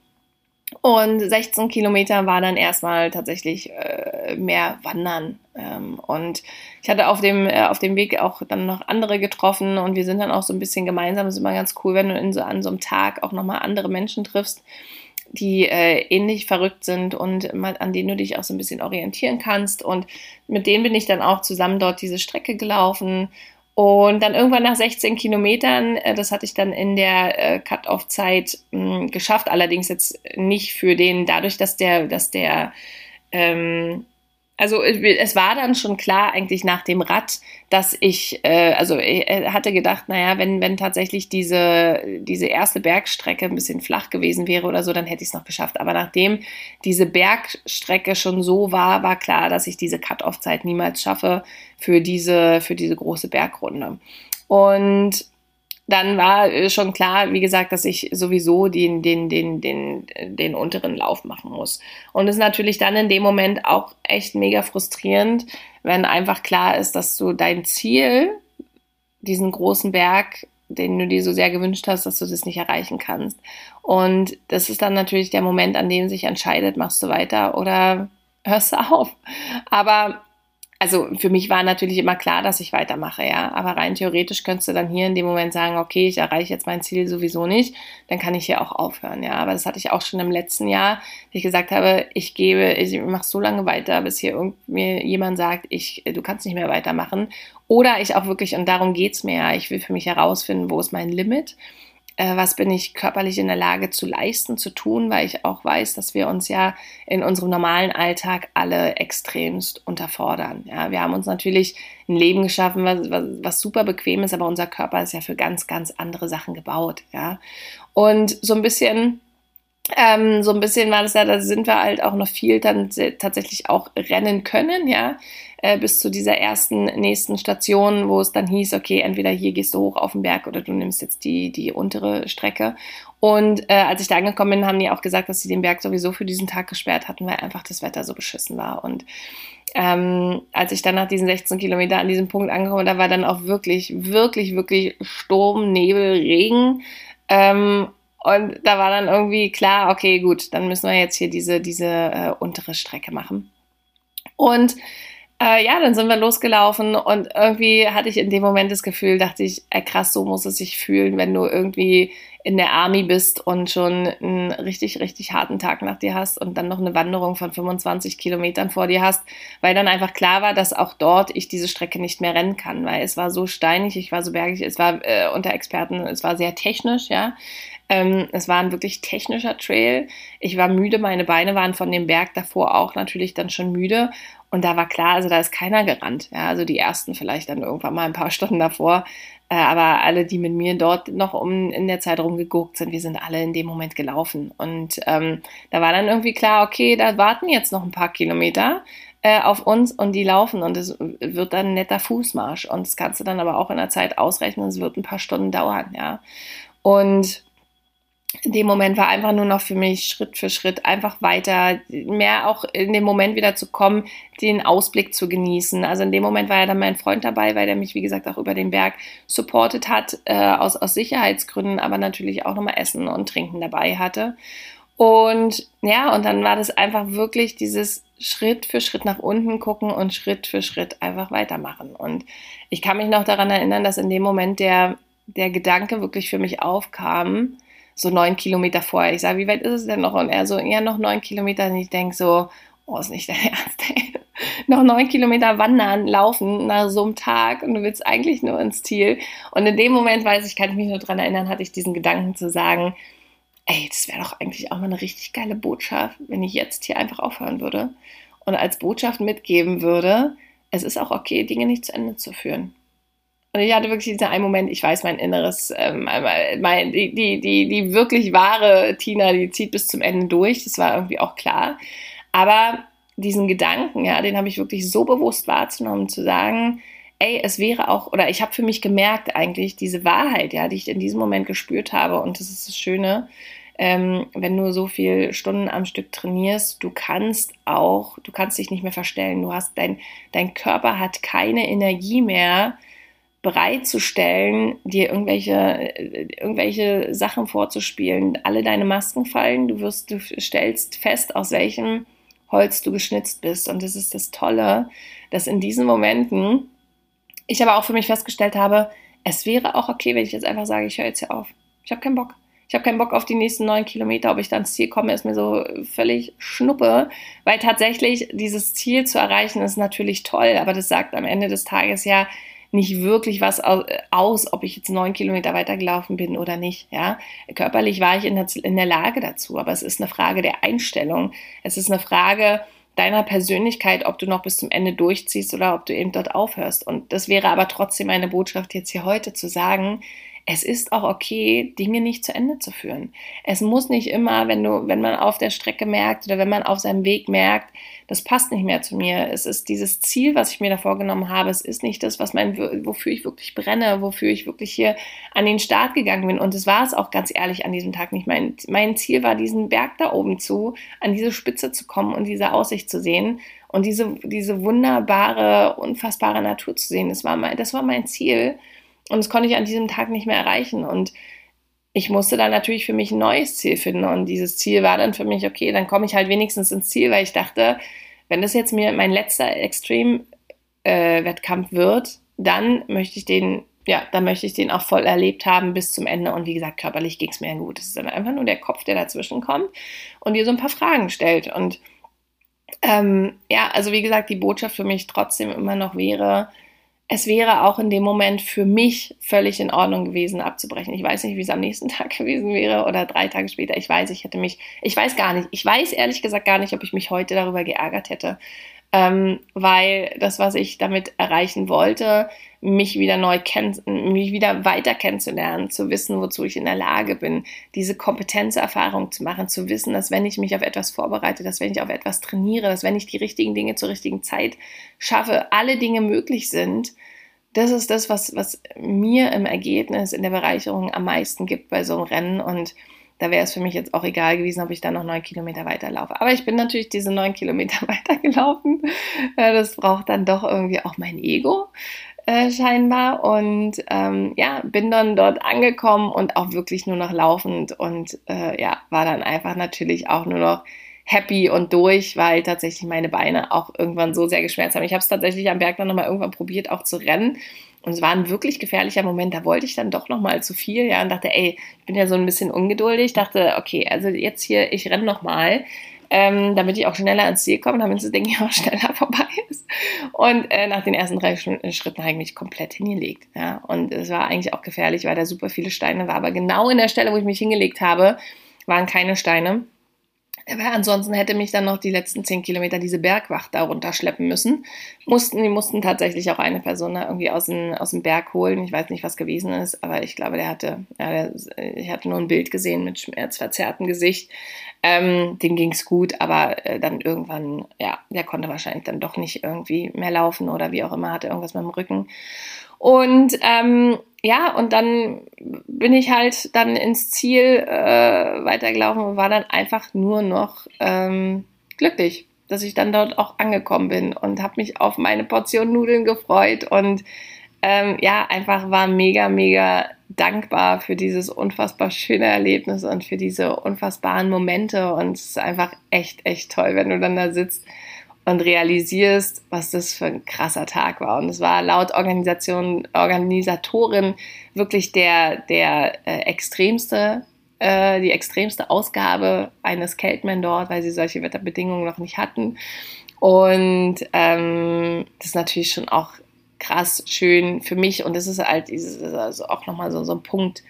Und 16 Kilometer war dann erstmal tatsächlich äh, mehr Wandern. Ähm, und ich hatte auf dem, äh, auf dem Weg auch dann noch andere getroffen und wir sind dann auch so ein bisschen gemeinsam. Es ist immer ganz cool, wenn du in so, an so einem Tag auch nochmal andere Menschen triffst, die äh, ähnlich verrückt sind und an denen du dich auch so ein bisschen orientieren kannst. Und mit denen bin ich dann auch zusammen dort diese Strecke gelaufen Und dann irgendwann nach 16 Kilometern, äh, das hatte ich dann in der äh, Cut-Off-Zeit hm, geschafft, allerdings jetzt nicht für den, dadurch, dass der, dass der ähm, also äh, es war dann schon klar eigentlich nach dem Rad, dass ich, äh, also ich äh, hatte gedacht, naja, wenn, wenn tatsächlich diese, diese erste Bergstrecke ein bisschen flach gewesen wäre oder so, dann hätte ich es noch geschafft. Aber nachdem diese Bergstrecke schon so war, war klar, dass ich diese Cut-Off-Zeit niemals schaffe für diese, für diese große Bergrunde. Und dann war äh, schon klar, wie gesagt, dass ich sowieso den, den, den, den, den unteren Lauf machen muss. Und es ist natürlich dann in dem Moment auch echt mega frustrierend, wenn einfach klar ist, dass du dein Ziel, diesen großen Berg, den du dir so sehr gewünscht hast, dass du das nicht erreichen kannst. Und das ist dann natürlich der Moment, an dem sich entscheidet, machst du weiter oder hörst du auf. Aber also für mich war natürlich immer klar, dass ich weitermache, ja. Aber rein theoretisch könntest du dann hier in dem Moment sagen, okay, ich erreiche jetzt mein Ziel sowieso nicht, dann kann ich hier auch aufhören, ja. Aber das hatte ich auch schon im letzten Jahr, dass ich gesagt habe, ich gebe, ich mache so lange weiter, bis hier mir jemand sagt, ich, du kannst nicht mehr weitermachen. Oder ich auch wirklich, und darum geht's mir ja, ich will für mich herausfinden, wo ist mein Limit was bin ich körperlich in der Lage zu leisten, zu tun, weil ich auch weiß, dass wir uns ja in unserem normalen Alltag alle extremst unterfordern. Ja, wir haben uns natürlich ein Leben geschaffen, was, was, was super bequem ist, aber unser Körper ist ja für ganz, ganz andere Sachen gebaut. Ja, und so ein bisschen ähm, so ein bisschen war das ja, da sind wir halt auch noch viel dann tatsächlich auch rennen können, ja, äh, bis zu dieser ersten nächsten Station, wo es dann hieß, okay, entweder hier gehst du hoch auf den Berg oder du nimmst jetzt die, die untere Strecke. Und äh, als ich da angekommen bin, haben die auch gesagt, dass sie den Berg sowieso für diesen Tag gesperrt hatten, weil einfach das Wetter so beschissen war. Und ähm, als ich dann nach diesen 16 Kilometern an diesem Punkt angekommen, da war dann auch wirklich, wirklich, wirklich Sturm, Nebel, Regen. Ähm, und da war dann irgendwie klar, okay, gut, dann müssen wir jetzt hier diese, diese äh, untere Strecke machen. Und äh, ja, dann sind wir losgelaufen und irgendwie hatte ich in dem Moment das Gefühl, dachte ich, ey, krass, so muss es sich fühlen, wenn du irgendwie in der Army bist und schon einen richtig, richtig harten Tag nach dir hast und dann noch eine Wanderung von 25 Kilometern vor dir hast, weil dann einfach klar war, dass auch dort ich diese Strecke nicht mehr rennen kann, weil es war so steinig, ich war so bergig, es war äh, unter Experten, es war sehr technisch, ja. Ähm, es war ein wirklich technischer Trail. Ich war müde, meine Beine waren von dem Berg davor auch natürlich dann schon müde. Und da war klar, also da ist keiner gerannt. Ja, also die ersten vielleicht dann irgendwann mal ein paar <laughs> Stunden davor. Äh, aber alle, die mit mir dort noch um in der Zeit rumgeguckt sind, wir sind alle in dem Moment gelaufen. Und ähm, da war dann irgendwie klar, okay, da warten jetzt noch ein paar Kilometer äh, auf uns und die laufen und es wird dann ein netter Fußmarsch. Und das kannst du dann aber auch in der Zeit ausrechnen, es wird ein paar Stunden dauern, ja. Und in dem Moment war einfach nur noch für mich Schritt für Schritt einfach weiter, mehr auch in dem Moment wieder zu kommen, den Ausblick zu genießen. Also in dem Moment war ja dann mein Freund dabei, weil der mich, wie gesagt, auch über den Berg supportet hat, äh, aus, aus Sicherheitsgründen, aber natürlich auch nochmal Essen und Trinken dabei hatte. Und ja, und dann war das einfach wirklich dieses Schritt für Schritt nach unten gucken und Schritt für Schritt einfach weitermachen. Und ich kann mich noch daran erinnern, dass in dem Moment der, der Gedanke wirklich für mich aufkam, so neun Kilometer vorher. Ich sage, wie weit ist es denn noch? Und er so, ja, noch neun Kilometer. Und ich denke so, oh, ist nicht dein <laughs> Ernst, ey. noch neun Kilometer wandern, laufen nach so einem Tag und du willst eigentlich nur ins Ziel. Und in dem Moment, weiß ich, kann ich mich nur daran erinnern, hatte ich diesen Gedanken zu sagen, ey, das wäre doch eigentlich auch mal eine richtig geile Botschaft, wenn ich jetzt hier einfach aufhören würde und als Botschaft mitgeben würde, es ist auch okay, Dinge nicht zu Ende zu führen. Und ich hatte wirklich diesen einen Moment, ich weiß mein Inneres, ähm, mein, die, die, die, die wirklich wahre Tina, die zieht bis zum Ende durch, das war irgendwie auch klar. Aber diesen Gedanken, ja, den habe ich wirklich so bewusst wahrzunommen, zu sagen, ey, es wäre auch, oder ich habe für mich gemerkt eigentlich, diese Wahrheit, ja, die ich in diesem Moment gespürt habe, und das ist das Schöne, ähm, wenn du so viele Stunden am Stück trainierst, du kannst auch, du kannst dich nicht mehr verstellen. Du hast dein, dein Körper hat keine Energie mehr, bereitzustellen, dir irgendwelche, irgendwelche Sachen vorzuspielen. Alle deine Masken fallen, du wirst, du stellst fest, aus welchem Holz du geschnitzt bist. Und das ist das Tolle, dass in diesen Momenten ich aber auch für mich festgestellt habe, es wäre auch okay, wenn ich jetzt einfach sage, ich höre jetzt hier auf. Ich habe keinen Bock. Ich habe keinen Bock auf die nächsten neun Kilometer. Ob ich dann ins Ziel komme, ist mir so völlig schnuppe, weil tatsächlich dieses Ziel zu erreichen ist natürlich toll, aber das sagt am Ende des Tages ja, nicht wirklich was aus, ob ich jetzt neun Kilometer weitergelaufen bin oder nicht. Ja, körperlich war ich in der, in der Lage dazu, aber es ist eine Frage der Einstellung. Es ist eine Frage deiner Persönlichkeit, ob du noch bis zum Ende durchziehst oder ob du eben dort aufhörst. Und das wäre aber trotzdem meine Botschaft jetzt hier heute zu sagen, es ist auch okay, Dinge nicht zu Ende zu führen. Es muss nicht immer, wenn du, wenn man auf der Strecke merkt oder wenn man auf seinem Weg merkt, das passt nicht mehr zu mir. Es ist dieses Ziel, was ich mir da vorgenommen habe. Es ist nicht das, was mein, wofür ich wirklich brenne, wofür ich wirklich hier an den Start gegangen bin. Und es war es auch ganz ehrlich an diesem Tag nicht. Mein, mein Ziel war, diesen Berg da oben zu, an diese Spitze zu kommen und diese Aussicht zu sehen und diese, diese wunderbare, unfassbare Natur zu sehen. Das war mein, das war mein Ziel. Und das konnte ich an diesem Tag nicht mehr erreichen. Und ich musste dann natürlich für mich ein neues Ziel finden. Und dieses Ziel war dann für mich, okay, dann komme ich halt wenigstens ins Ziel, weil ich dachte, wenn das jetzt mir mein letzter Extrem-Wettkampf äh, wird, dann möchte ich den, ja, dann möchte ich den auch voll erlebt haben bis zum Ende. Und wie gesagt, körperlich ging es mir gut. Es ist dann einfach nur der Kopf, der dazwischen kommt und dir so ein paar Fragen stellt. Und ähm, ja, also wie gesagt, die Botschaft für mich trotzdem immer noch wäre, es wäre auch in dem Moment für mich völlig in Ordnung gewesen, abzubrechen. Ich weiß nicht, wie es am nächsten <laughs> Tag gewesen wäre oder drei Tage später. Ich weiß, ich hätte mich, ich weiß gar nicht, ich weiß ehrlich gesagt gar nicht, ob ich mich heute darüber geärgert hätte ähm, weil das, was ich damit erreichen wollte, mich wieder neu kennen, mich wieder weiter kennenzulernen, zu wissen, wozu ich in der Lage bin, diese Kompetenzerfahrung zu machen, zu wissen, dass wenn ich mich auf etwas vorbereite, dass wenn ich auf etwas trainiere, dass wenn ich die richtigen Dinge zur richtigen Zeit schaffe, alle Dinge möglich sind. Das ist das, was, was mir im Ergebnis in der Bereicherung am meisten gibt bei so einem Rennen und da wäre es für mich jetzt auch egal gewesen, ob ich dann noch neun Kilometer weiterlaufe. Aber ich bin natürlich diese neun Kilometer <laughs> weitergelaufen. Äh, das braucht dann doch irgendwie auch mein Ego äh, scheinbar. Und ähm, ja, bin dann dort angekommen und auch wirklich nur noch laufend und äh, ja, war dann einfach natürlich auch nur noch happy und durch, weil tatsächlich meine Beine auch irgendwann so sehr geschmerzt haben. Ich habe es tatsächlich am Berg dann nochmal irgendwann probiert, auch zu rennen. Und es war ein wirklich gefährlicher Moment, da wollte ich dann doch nochmal zu viel, ja, und dachte, ey, ich bin ja so ein bisschen ungeduldig, dachte, okay, also jetzt hier, ich renne nochmal, ähm, damit ich auch schneller ans Ziel komme, damit das Ding ja auch <laughs> schneller vorbei ist. Und äh, nach den ersten drei Schritten habe ich mich komplett hingelegt, ja, und es war eigentlich auch gefährlich, weil da super viele Steine waren, aber genau in der Stelle, wo ich mich hingelegt habe, waren keine Steine. Aber ansonsten hätte mich dann noch die letzten zehn Kilometer diese Bergwacht da runterschleppen müssen. Mussten, die mussten tatsächlich auch eine Person da irgendwie aus dem, aus dem Berg holen. Ich weiß nicht, was gewesen ist, aber ich glaube, der hatte, ja, der, ich hatte nur ein Bild gesehen mit schmerzverzerrtem Gesicht. Ähm, dem ging's gut, aber äh, dann irgendwann, ja, der konnte wahrscheinlich dann doch nicht irgendwie mehr laufen oder wie auch immer, hatte irgendwas mit dem Rücken. Und ähm, ja, und dann bin ich halt dann ins Ziel äh, weitergelaufen und war dann einfach nur noch ähm, glücklich, dass ich dann dort auch angekommen bin und habe mich auf meine Portion Nudeln gefreut und ähm, ja, einfach war mega, mega dankbar für dieses unfassbar schöne Erlebnis und für diese unfassbaren Momente. Und es ist einfach echt, echt toll, wenn du dann da sitzt und realisierst, was das für ein krasser Tag war. Und es war laut Organisation, Organisatorin wirklich der, der äh, extremste, äh, die extremste Ausgabe eines Keltman dort, weil sie solche Wetterbedingungen noch nicht hatten. Und ähm, das ist natürlich schon auch krass schön für mich. Und das ist halt dieses, also auch nochmal so, so ein Punkt,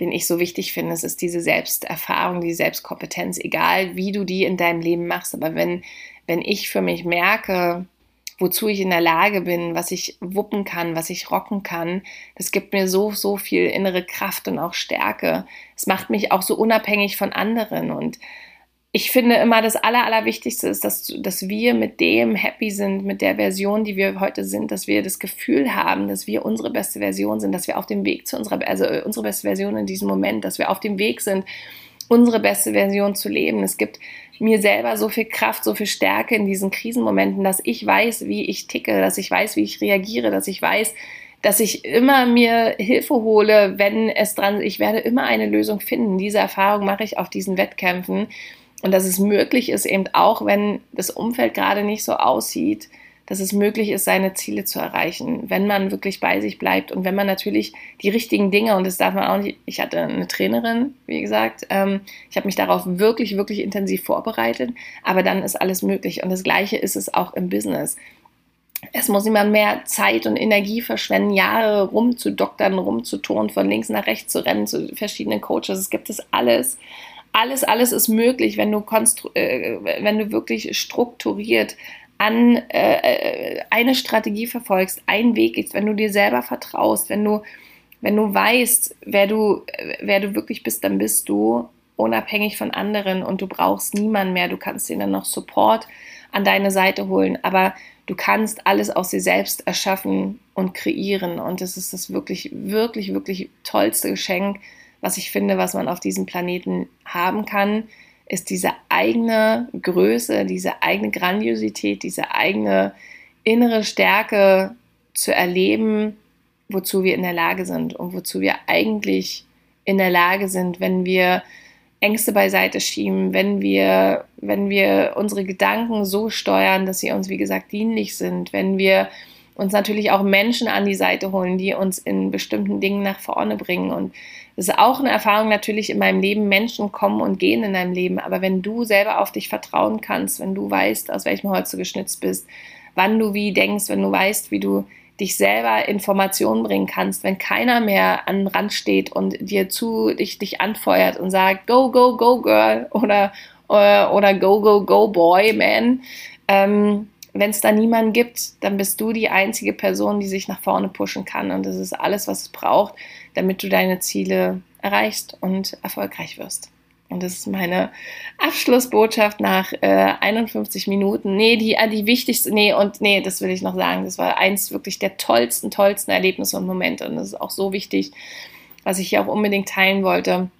den ich so wichtig finde. Es ist diese Selbsterfahrung, die Selbstkompetenz, egal wie du die in deinem Leben machst. Aber wenn wenn ich für mich merke, wozu ich in der Lage bin, was ich wuppen kann, was ich rocken kann, das gibt mir so, so viel innere Kraft und auch Stärke. Es macht mich auch so unabhängig von anderen und ich finde immer, das Aller, Allerwichtigste ist, dass, dass wir mit dem happy sind, mit der Version, die wir heute sind, dass wir das Gefühl haben, dass wir unsere beste Version sind, dass wir auf dem Weg zu unserer, also unsere beste Version in diesem Moment, dass wir auf dem Weg sind, unsere beste Version zu leben. Es gibt mir selber so viel Kraft, so viel Stärke in diesen Krisenmomenten, dass ich weiß, wie ich ticke, dass ich weiß, wie ich reagiere, dass ich weiß, dass ich immer mir Hilfe hole, wenn es dran, ich werde immer eine Lösung finden. Diese Erfahrung mache ich auf diesen Wettkämpfen und dass es möglich ist, eben auch wenn das Umfeld gerade nicht so aussieht, dass es möglich ist, seine Ziele zu erreichen, wenn man wirklich bei sich bleibt und wenn man natürlich die richtigen Dinge, und das darf man auch nicht, ich hatte eine Trainerin, wie gesagt, ähm, ich habe mich darauf wirklich, wirklich intensiv vorbereitet, aber dann ist alles möglich. Und das Gleiche ist es auch im Business. Es muss niemand mehr Zeit und Energie verschwenden, Jahre rumzudoktern, rumzuturnen, von links nach rechts zu rennen, zu verschiedenen Coaches. Es gibt es alles. Alles, alles ist möglich, wenn du, äh, wenn du wirklich strukturiert an äh, äh, eine Strategie verfolgst, einen Weg gehst, wenn du dir selber vertraust, wenn du, wenn du weißt, wer du, wer du wirklich bist, dann bist du unabhängig von anderen und du brauchst niemanden mehr. Du kannst dir dann noch Support an deine Seite holen, aber du kannst alles aus dir selbst erschaffen und kreieren. Und das ist das wirklich, wirklich, wirklich tollste Geschenk, was ich finde, was man auf diesem Planeten haben kann ist diese eigene Größe, diese eigene Grandiosität, diese eigene innere Stärke zu erleben, wozu wir in der Lage sind und wozu wir eigentlich in der Lage sind, wenn wir Ängste beiseite schieben, wenn wir, wenn wir unsere Gedanken so steuern, dass sie uns, wie gesagt, dienlich sind, wenn wir uns natürlich auch Menschen an die Seite holen, die uns in bestimmten Dingen nach vorne bringen. Und das ist auch eine Erfahrung natürlich in meinem Leben. Menschen kommen und gehen in deinem Leben. Aber wenn du selber auf dich vertrauen kannst, wenn du weißt, aus welchem Holz du geschnitzt bist, wann du wie denkst, wenn du weißt, wie du dich selber Informationen bringen kannst, wenn keiner mehr an den Rand steht und dir zu dich, dich anfeuert und sagt, go, go, go, girl oder, oder, äh, oder go, go, go, boy, man. Ähm, wenn es da niemanden gibt, dann bist du die einzige Person, die sich nach vorne pushen kann. Und das ist alles, was es braucht, damit du deine Ziele erreichst und erfolgreich wirst. Und das ist meine Abschlussbotschaft nach äh, 51 Minuten. Nee, die, äh, die wichtigste, nee, und nee, das will ich noch sagen. Das war eins wirklich der tollsten, tollsten Erlebnisse und Momente. Und das ist auch so wichtig, was ich hier auch unbedingt teilen wollte.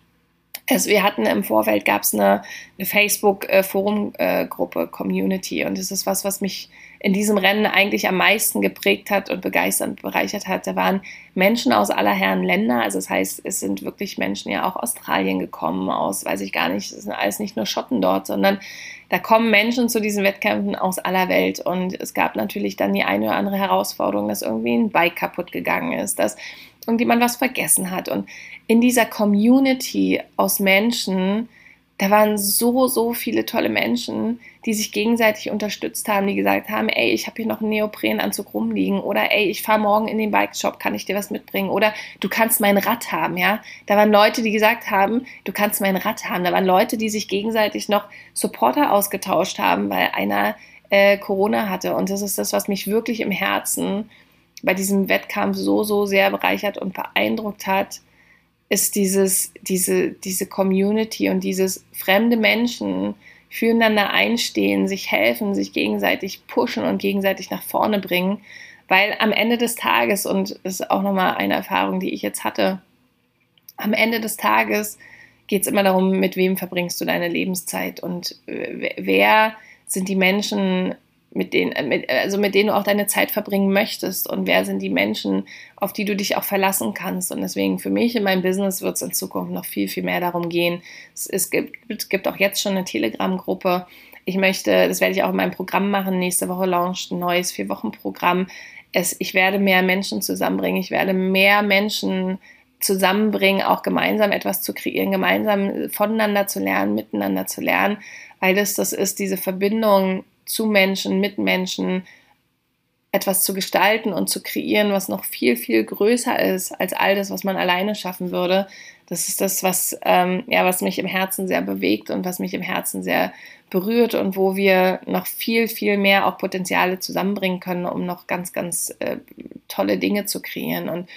Also wir hatten im Vorfeld gab es eine, eine Facebook-Forum-Gruppe, Community. Und das ist was, was mich in diesem Rennen eigentlich am meisten geprägt hat und begeistert und bereichert hat. Da waren Menschen aus aller Herren Länder, also das heißt, es sind wirklich Menschen ja auch Australien gekommen, aus, weiß ich gar nicht, es sind alles nicht nur Schotten dort, sondern da kommen Menschen zu diesen Wettkämpfen aus aller Welt. Und es gab natürlich dann die eine oder andere Herausforderung, dass irgendwie ein Bike kaputt gegangen ist, dass irgendjemand was vergessen hat. Und in dieser Community aus Menschen, da waren so, so viele tolle Menschen, die sich gegenseitig unterstützt haben, die gesagt haben, ey, ich habe hier noch einen Neoprenanzug rumliegen oder ey, ich fahre morgen in den Bike-Shop, kann ich dir was mitbringen oder du kannst mein Rad haben, ja. Da waren Leute, die gesagt haben, du kannst mein Rad haben. Da waren Leute, die sich gegenseitig noch Supporter ausgetauscht haben, weil einer äh, Corona hatte. Und das ist das, was mich wirklich im Herzen bei diesem Wettkampf so, so sehr bereichert und beeindruckt hat, ist dieses, diese, diese Community und dieses fremde Menschen füreinander einstehen, sich helfen, sich gegenseitig pushen und gegenseitig nach vorne bringen. Weil am Ende des Tages, und das ist auch nochmal eine Erfahrung, die ich jetzt hatte, am Ende des Tages geht es immer darum, mit wem verbringst du deine Lebenszeit und wer sind die Menschen, mit denen, äh, mit, also mit denen du auch deine Zeit verbringen möchtest und wer sind die Menschen, auf die du dich auch verlassen kannst. Und deswegen für mich in meinem Business wird es in Zukunft noch viel, viel mehr darum gehen. Es, es gibt, gibt auch jetzt schon eine Telegram-Gruppe. Ich möchte, das werde ich auch in meinem Programm machen. Nächste Woche launcht ein neues Vier-Wochen-Programm. ich werde mehr Menschen zusammenbringen. Ich werde mehr Menschen zusammenbringen, auch gemeinsam etwas zu kreieren, gemeinsam voneinander zu lernen, miteinander zu lernen, weil das das ist, diese Verbindung zu Menschen, mit Menschen etwas zu gestalten und zu kreieren, was noch viel, viel größer ist als all das, was man alleine schaffen würde. Das ist das, was, ähm, ja, was mich im Herzen sehr bewegt und was mich im Herzen sehr berührt und wo wir noch viel, viel mehr auch Potenziale zusammenbringen können, um noch ganz, ganz äh, tolle Dinge zu kreieren. Und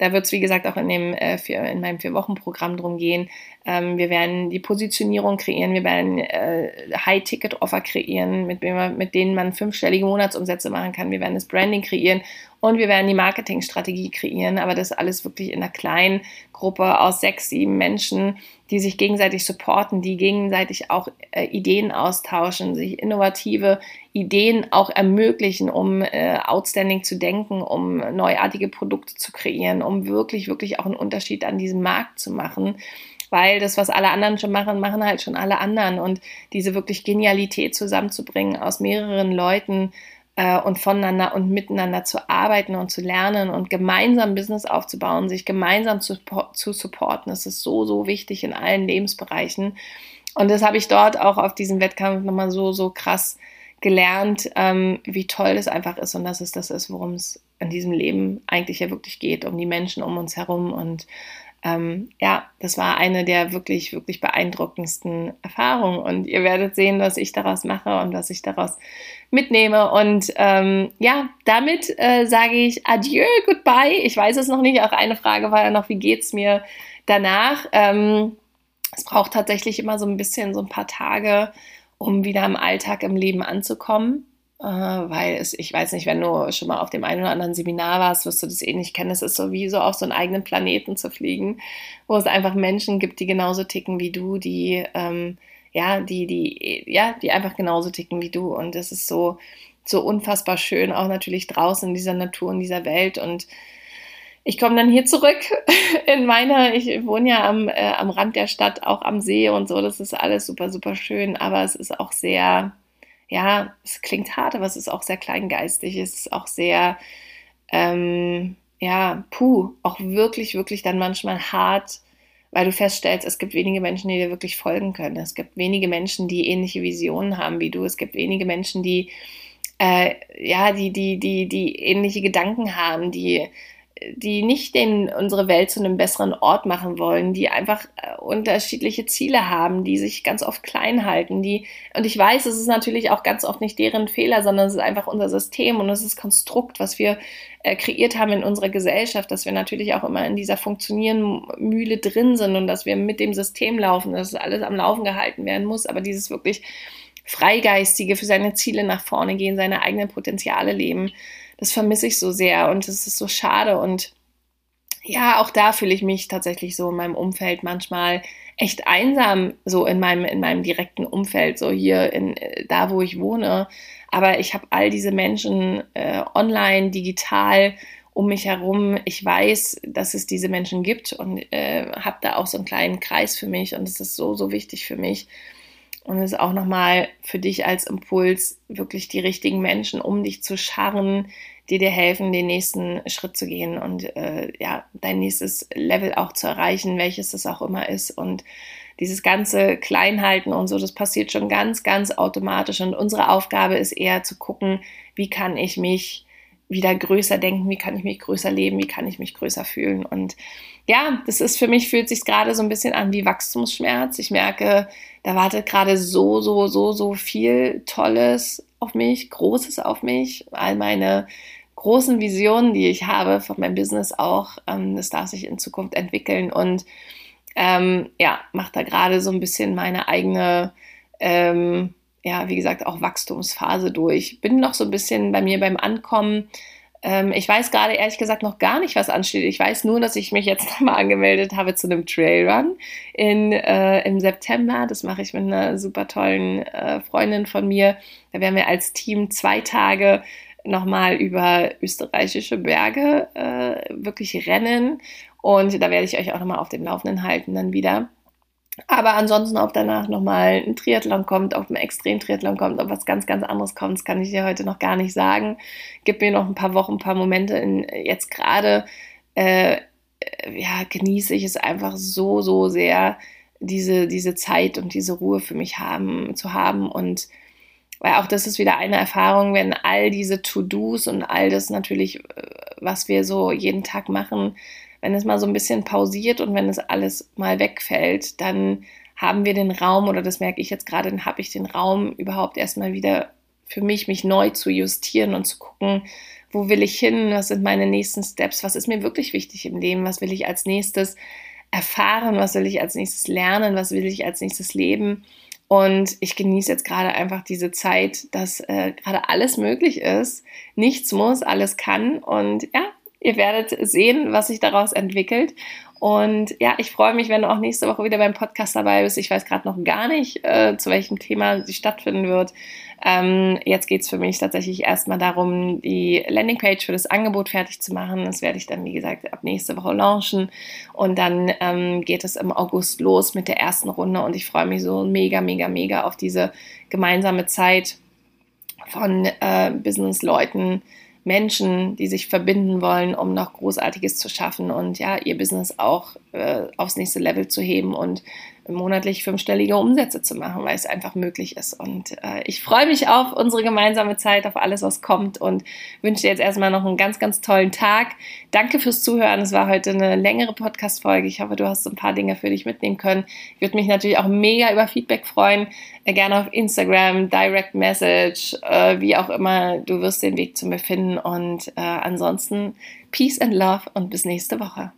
da wird es, wie gesagt, auch in, dem, äh, vier, in meinem Vier-Wochen-Programm drum gehen. Ähm, wir werden die Positionierung kreieren, wir werden äh, High-Ticket-Offer kreieren, mit, mit denen man fünfstellige Monatsumsätze machen kann. Wir werden das Branding kreieren und wir werden die Marketingstrategie kreieren. Aber das alles wirklich in einer kleinen Gruppe aus sechs, sieben Menschen, die sich gegenseitig supporten, die gegenseitig auch äh, Ideen austauschen, sich innovative Ideen auch ermöglichen, um äh, outstanding zu denken, um neuartige Produkte zu kreieren, um wirklich, wirklich auch einen Unterschied an diesem Markt zu machen. Weil das, was alle anderen schon machen, machen halt schon alle anderen. Und diese wirklich Genialität zusammenzubringen aus mehreren Leuten, äh, und voneinander und miteinander zu arbeiten und zu lernen und gemeinsam Business aufzubauen, sich gemeinsam zu, zu supporten. Das ist so, so wichtig in allen Lebensbereichen. Und das habe ich dort auch auf diesem Wettkampf nochmal so, so krass gelernt, ähm, wie toll das einfach ist und dass es das ist, worum es in diesem Leben eigentlich ja wirklich geht, um die Menschen um uns herum. Und ähm, ja, das war eine der wirklich, wirklich beeindruckendsten Erfahrungen. Und ihr werdet sehen, was ich daraus mache und was ich daraus mitnehme. Und ähm, ja, damit äh, sage ich Adieu, goodbye. Ich weiß es noch nicht. Auch eine Frage war ja noch, wie geht's mir danach? Ähm, es braucht tatsächlich immer so ein bisschen, so ein paar Tage, um wieder im Alltag im Leben anzukommen. Äh, weil es, ich weiß nicht, wenn du schon mal auf dem einen oder anderen Seminar warst, wirst du das eh nicht kennen. Es ist so wie so auf so einen eigenen Planeten zu fliegen, wo es einfach Menschen gibt, die genauso ticken wie du, die, ähm, ja, die, die, ja, die einfach genauso ticken wie du. Und es ist so, so unfassbar schön, auch natürlich draußen in dieser Natur, in dieser Welt und ich komme dann hier zurück <laughs> in meine, ich wohne ja am, äh, am Rand der Stadt, auch am See und so, das ist alles super, super schön, aber es ist auch sehr, ja, es klingt hart, aber es ist auch sehr kleingeistig, es ist auch sehr, ähm, ja, puh, auch wirklich, wirklich dann manchmal hart, weil du feststellst, es gibt wenige Menschen, die dir wirklich folgen können. Es gibt wenige Menschen, die ähnliche Visionen haben wie du. Es gibt wenige Menschen, die, äh, ja, die, die, die, die ähnliche Gedanken haben, die die nicht den, unsere Welt zu einem besseren Ort machen wollen, die einfach äh, unterschiedliche Ziele haben, die sich ganz oft klein halten, die, und ich weiß, es ist natürlich auch ganz oft nicht deren Fehler, sondern es ist einfach unser System und es ist Konstrukt, was wir äh, kreiert haben in unserer Gesellschaft, dass wir natürlich auch immer in dieser funktionierenden Mühle drin sind und dass wir mit dem System laufen, dass alles am Laufen gehalten werden muss, aber dieses wirklich Freigeistige für seine Ziele nach vorne gehen, seine eigenen Potenziale leben, das vermisse ich so sehr und es ist so schade und ja, auch da fühle ich mich tatsächlich so in meinem Umfeld manchmal echt einsam, so in meinem, in meinem direkten Umfeld, so hier in, da, wo ich wohne. Aber ich habe all diese Menschen äh, online, digital um mich herum. Ich weiß, dass es diese Menschen gibt und äh, habe da auch so einen kleinen Kreis für mich und es ist so, so wichtig für mich. Und es ist auch nochmal für dich als Impuls, wirklich die richtigen Menschen um dich zu scharren, die dir helfen, den nächsten Schritt zu gehen und äh, ja, dein nächstes Level auch zu erreichen, welches es auch immer ist. Und dieses ganze Kleinhalten und so, das passiert schon ganz, ganz automatisch. Und unsere Aufgabe ist eher zu gucken, wie kann ich mich wieder größer denken, wie kann ich mich größer leben, wie kann ich mich größer fühlen. Und ja, das ist für mich, fühlt sich gerade so ein bisschen an wie Wachstumsschmerz. Ich merke, da wartet gerade so, so, so, so viel Tolles auf mich, Großes auf mich. All meine großen Visionen, die ich habe von meinem Business auch, ähm, das darf sich in Zukunft entwickeln und ähm, ja, mache da gerade so ein bisschen meine eigene, ähm, ja, wie gesagt, auch Wachstumsphase durch. Bin noch so ein bisschen bei mir beim Ankommen ähm, ich weiß gerade ehrlich gesagt noch gar nicht, was ansteht. Ich weiß nur, dass ich mich jetzt <laughs> nochmal angemeldet habe zu einem Trailrun in, äh, im September. Das mache ich mit einer super tollen äh, Freundin von mir. Da werden wir als Team zwei Tage nochmal über österreichische Berge äh, wirklich rennen. Und da werde ich euch auch nochmal auf dem Laufenden halten dann wieder. Aber ansonsten, ob danach nochmal ein Triathlon kommt, ob ein Extrem-Triathlon kommt, ob was ganz, ganz anderes kommt, das kann ich dir heute noch gar nicht sagen. Gib mir noch ein paar Wochen, ein paar Momente. In, jetzt gerade äh, ja, genieße ich es einfach so, so sehr, diese, diese Zeit und diese Ruhe für mich haben, zu haben. Und weil auch das ist wieder eine Erfahrung, wenn all diese To-Dos und all das natürlich, äh, was wir so jeden Tag machen, wenn es mal so ein bisschen pausiert und wenn es alles mal wegfällt, dann haben wir den Raum, oder das merke ich jetzt gerade, dann habe ich den Raum überhaupt erstmal wieder für mich, mich neu zu justieren und zu gucken, wo will ich hin, was sind meine nächsten Steps, was ist mir wirklich wichtig im Leben, was will ich als nächstes erfahren, was will ich als nächstes lernen, was will ich als nächstes leben. Und ich genieße jetzt gerade einfach diese Zeit, dass äh, gerade alles möglich ist. Nichts muss, alles kann. Und ja, Ihr werdet sehen, was sich daraus entwickelt. Und ja, ich freue mich, wenn du auch nächste Woche wieder beim Podcast dabei bist. Ich weiß gerade noch gar nicht, äh, zu welchem Thema sie stattfinden wird. Ähm, jetzt geht es für mich tatsächlich erstmal darum, die Landingpage für das Angebot fertig zu machen. Das werde ich dann, wie gesagt, ab nächste Woche launchen. Und dann ähm, geht es im August los mit der ersten Runde. Und ich freue mich so mega, mega, mega auf diese gemeinsame Zeit von äh, Business-Leuten Menschen, die sich verbinden wollen, um noch Großartiges zu schaffen und ja, ihr Business auch äh, aufs nächste Level zu heben und monatlich fünfstellige Umsätze zu machen, weil es einfach möglich ist. Und äh, ich freue mich auf unsere gemeinsame Zeit, auf alles, was kommt und wünsche dir jetzt erstmal noch einen ganz, ganz tollen Tag. Danke fürs Zuhören. Es war heute eine längere Podcast-Folge. Ich hoffe, du hast ein paar Dinge für dich mitnehmen können. Ich würde mich natürlich auch mega über Feedback freuen. Äh, gerne auf Instagram, Direct Message, äh, wie auch immer. Du wirst den Weg zu mir finden. Und äh, ansonsten Peace and Love und bis nächste Woche.